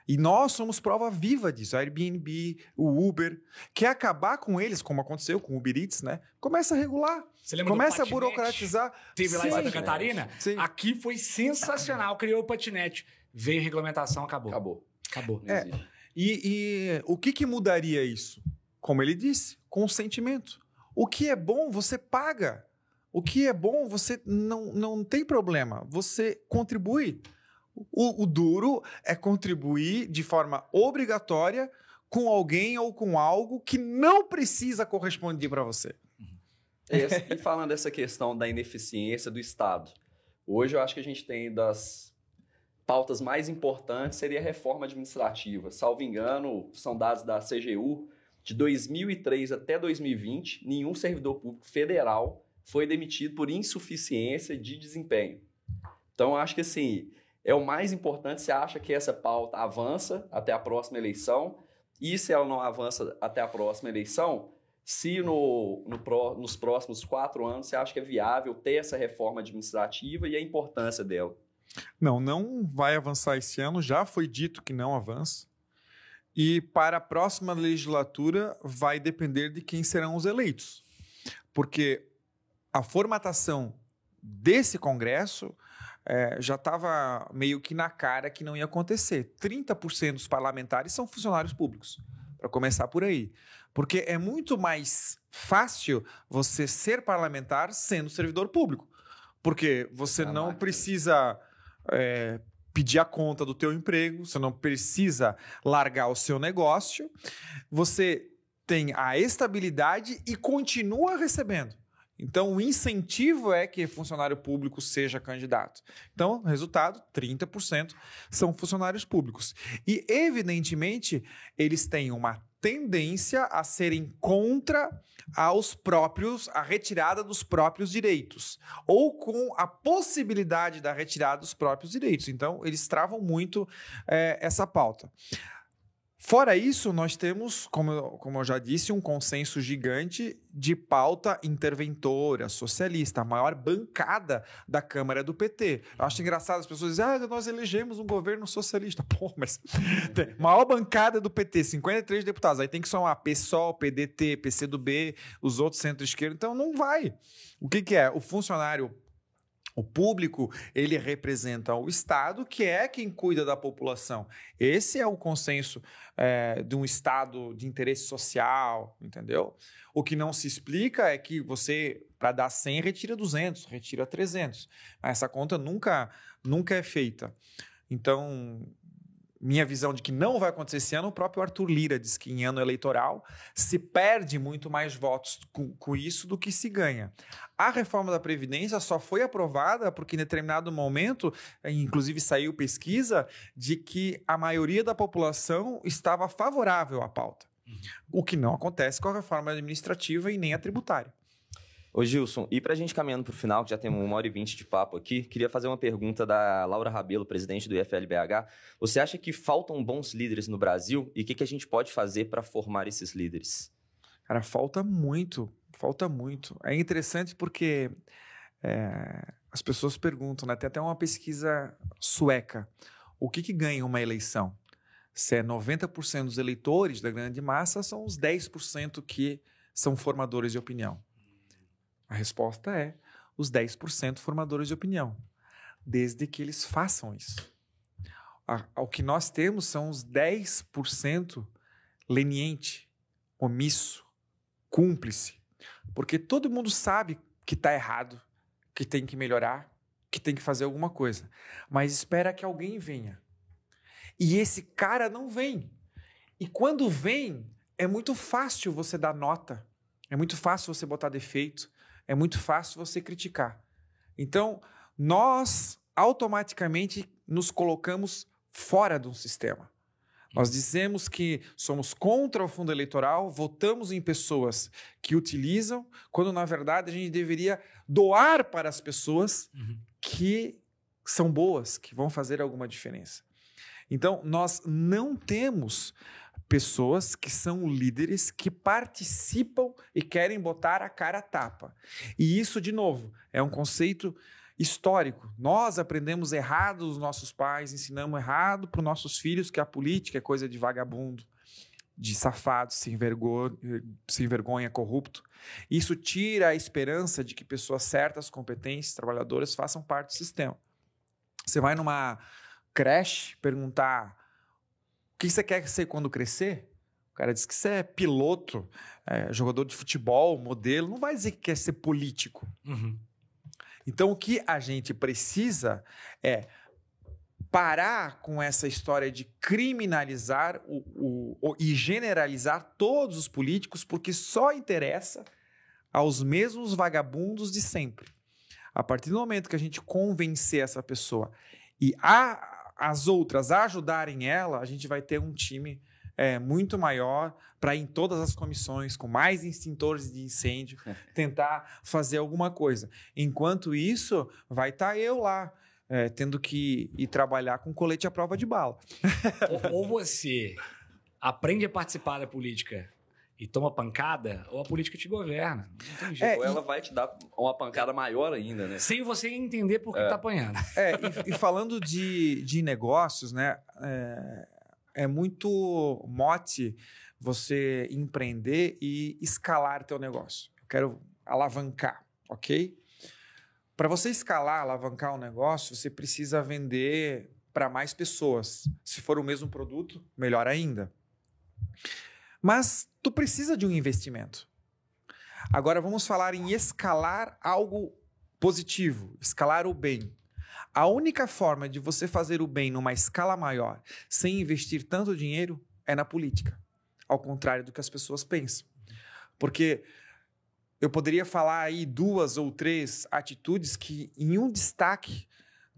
E nós somos prova viva disso. A Airbnb, o Uber, quer acabar com eles, como aconteceu com o Uber Eats, né? Começa a regular, começa a burocratizar. Teve lá em Sim, Santa Catarina? sim. Aqui foi sensacional. Criou o patinete. Veio regulamentação, acabou. Acabou. Acabou. Não É. E, e o que, que mudaria isso? Como ele disse, consentimento. O que é bom, você paga. O que é bom, você não, não tem problema. Você contribui. O, o duro é contribuir de forma obrigatória com alguém ou com algo que não precisa corresponder para você. Esse- e falando dessa questão da ineficiência do Estado, hoje eu acho que a gente tem das pautas mais importantes seria a reforma administrativa. Salvo engano, são dados da CGU, de 2003 até 2020, nenhum servidor público federal foi demitido por insuficiência de desempenho. Então, acho que assim, é o mais importante. Você acha que essa pauta avança até a próxima eleição? E se ela não avança até a próxima eleição, se no, no nos próximos quatro anos você acha que é viável ter essa reforma administrativa e a importância dela? Não, não vai avançar esse ano, já foi dito que não avança. E para a próxima legislatura vai depender de quem serão os eleitos. Porque a formatação desse Congresso eh, já estava meio que na cara que não ia acontecer. 30% dos parlamentares são funcionários públicos, para começar por aí. Porque é muito mais fácil você ser parlamentar sendo servidor público. Porque você É não precisa é, pedir a conta do teu emprego, você não precisa largar o seu negócio, você tem a estabilidade e continua recebendo. Então, o incentivo é que funcionário público seja candidato. Então, resultado: 30% são funcionários públicos. E, evidentemente, eles têm uma tendência a serem contra aos próprios, a retirada dos próprios direitos, ou com a possibilidade da retirada dos próprios direitos. Então, eles travam muito eh, essa pauta. Fora isso, nós temos, como como eu já disse, um consenso gigante de pauta interventora, socialista, a maior bancada da Câmara do PT. Eu acho engraçado as pessoas dizem, ah, nós elegemos um governo socialista. Pô, mas maior bancada do PT, 53 deputados. Aí tem que somar PSOL, PDT, PCdoB, os outros centro-esquerda. Então não vai. O que, que é? O funcionário o público, ele representa o Estado, que é quem cuida da população. Esse é o consenso é, de um Estado de interesse social, entendeu? O que não se explica é que você, para dar 100, retira 200, retira 300. Essa conta nunca, nunca é feita. Então, minha visão de que não vai acontecer esse ano, o próprio Arthur Lira diz que em ano eleitoral se perde muito mais votos com, com isso do que se ganha. A reforma da Previdência só foi aprovada porque, em determinado momento, eh, inclusive saiu pesquisa, de que a maioria da população estava favorável à pauta. O que não acontece com a reforma administrativa e nem a tributária. Ô Gilson, e pra gente caminhando pro final, que já temos uma hora e vinte de papo aqui, queria fazer uma pergunta da Laura Rabelo, presidente do IFLBH. Você acha que faltam bons líderes no Brasil e o que, que a gente pode fazer para formar esses líderes? Cara, falta muito, falta muito. É interessante porque é, as pessoas perguntam, né? Tem até uma pesquisa sueca. O que, que ganha uma eleição? Se é 90% dos eleitores da grande massa, são os 10% que são formadores de opinião. A resposta é os 10% formadores de opinião. desde que eles façam isso. O que nós temos são os 10% leniente, omisso, cúmplice. Porque todo mundo sabe que está errado, que tem que melhorar, que tem que fazer alguma coisa. Mas espera que alguém venha. E esse cara não vem. E quando vem, é muito fácil você dar nota, é muito fácil você botar defeito, é muito fácil você criticar. Então, nós automaticamente nos colocamos fora de um sistema. Nós dizemos que somos contra o fundo eleitoral, votamos em pessoas que utilizam, quando na verdade a gente deveria doar para as pessoas Uhum. que são boas, que vão fazer alguma diferença. Então, nós não temos pessoas que são líderes que participam e querem botar a cara a tapa. E isso, de novo, é um conceito histórico. Nós aprendemos errado dos nossos pais, ensinamos errado para os nossos filhos que a política é coisa de vagabundo, de safado, sem vergonha, sem vergonha, corrupto. Isso tira a esperança de que pessoas certas, competentes, trabalhadoras façam parte do sistema. Você vai numa creche perguntar o que você quer ser quando crescer? O cara diz que você é piloto, é, jogador de futebol, modelo, não vai dizer que quer ser político. Uhum. Então, o que a gente precisa é parar com essa história de criminalizar o, o- o- e generalizar todos os políticos, porque só interessa aos mesmos vagabundos de sempre. A partir do momento que a gente convencer essa pessoa e a- as outras ajudarem ela, a gente vai ter um time é, muito maior para em todas as comissões, com mais extintores de incêndio, tentar fazer alguma coisa. Enquanto isso, vai estar eu lá, é, tendo que ir trabalhar com colete à prova de bala. ou, ou você aprende a participar da política e toma pancada, ou a política te governa. Não tem jeito. É, Ou ela vai te dar uma pancada maior ainda, né? Sem você entender por que tá apanhando. É, e, e falando de, de negócios, né? É, é muito mote você empreender e escalar teu negócio. Eu quero alavancar, ok? Para você escalar, alavancar um negócio, você precisa vender para mais pessoas. Se for o mesmo produto, melhor ainda. Mas tu precisa de um investimento. Agora vamos falar em escalar algo positivo, escalar o bem. A única forma de você fazer o bem numa escala maior, sem investir tanto dinheiro, é na política. Ao contrário do que as pessoas pensam. Porque eu poderia falar aí duas ou três atitudes que, em um destaque,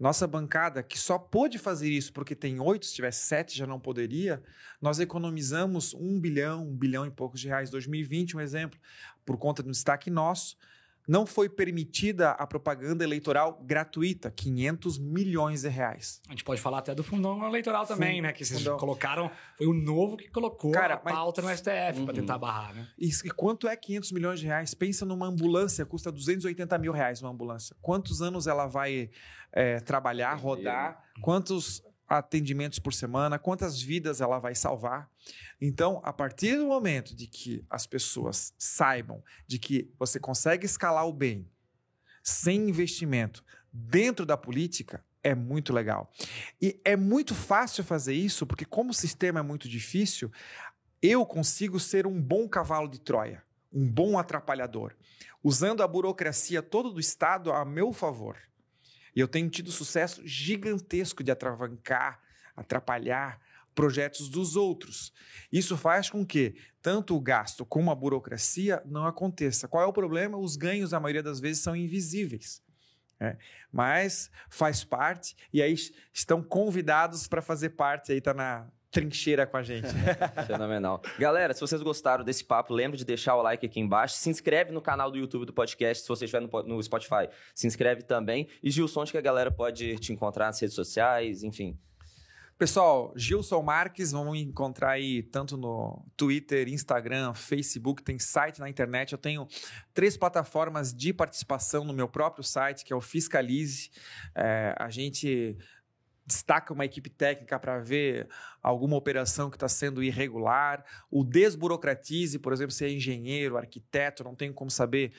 nossa bancada, que só pôde fazer isso porque tem oito, se tivesse sete já não poderia, nós economizamos um bilhão, um bilhão e poucos de reais. 2020, um exemplo, por conta de um destaque nosso. Não foi permitida a propaganda eleitoral gratuita, 500 milhões de reais. A gente pode falar até do fundão eleitoral também, né? Que vocês fundão. colocaram. Foi o novo que colocou Cara, a mas- pauta no STF Uhum. pra tentar barrar, né? E, e quanto é 500 milhões de reais? Pensa numa ambulância, custa 280 mil reais uma ambulância. Quantos anos ela vai é, trabalhar, rodar? Quantos atendimentos por semana? Quantas vidas ela vai salvar? Então, a partir do momento de que as pessoas saibam de que você consegue escalar o bem sem investimento dentro da política, é muito legal. E é muito fácil fazer isso, porque como o sistema é muito difícil, eu consigo ser um bom cavalo de Troia, um bom atrapalhador, usando a burocracia toda do Estado a meu favor. E eu tenho tido sucesso gigantesco de atravancar, atrapalhar projetos dos outros. Isso faz com que tanto o gasto como a burocracia não aconteça. Qual é o problema? Os ganhos, a maioria das vezes, são invisíveis. né? Mas faz parte, e aí estão convidados para fazer parte, aí tá na trincheira com a gente. Fenomenal. Galera, se vocês gostaram desse papo, lembre de deixar o like aqui embaixo. Se inscreve no canal do YouTube do podcast. Se você estiver no, no Spotify, se inscreve também. E Gilson, onde que a galera pode te encontrar nas redes sociais, enfim. Pessoal, Gilson Marques, vamos encontrar aí tanto no Twitter, Instagram, Facebook, tem site na internet. Eu tenho três plataformas de participação no meu próprio site, que é o Fiscalize. É, a gente destaca uma equipe técnica para ver alguma operação que está sendo irregular. O Desburocratize, por exemplo, se é engenheiro, arquiteto, não tem como saber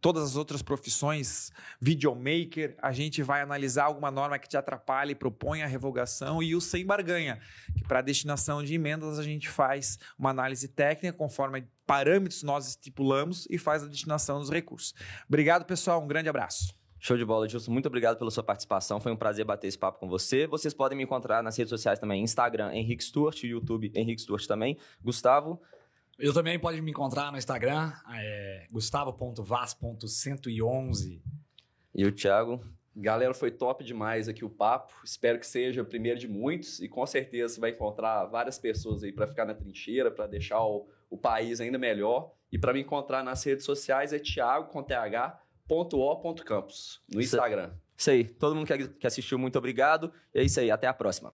todas as outras profissões, videomaker, a gente vai analisar alguma norma que te atrapalhe, propõe a revogação e o sem barganha, que para destinação de emendas a gente faz uma análise técnica conforme parâmetros nós estipulamos e faz a destinação dos recursos. Obrigado, pessoal, um grande abraço. Show de bola, Gilson. Muito obrigado pela sua participação. Foi um prazer bater esse papo com você. Vocês podem me encontrar nas redes sociais também: Instagram, Henrique Stuart, YouTube, Henrique Stuart também. Gustavo. Eu também pode me encontrar no Instagram, é gustavo.vas.111. E o Thiago. Galera, foi top demais aqui o papo. Espero que seja o primeiro de muitos e com certeza você vai encontrar várias pessoas aí para ficar na trincheira, para deixar o, o país ainda melhor. E para me encontrar nas redes sociais é thiago com th.o.campus no Instagram. Isso aí. Todo mundo que assistiu, muito obrigado. E é isso aí. Até a próxima.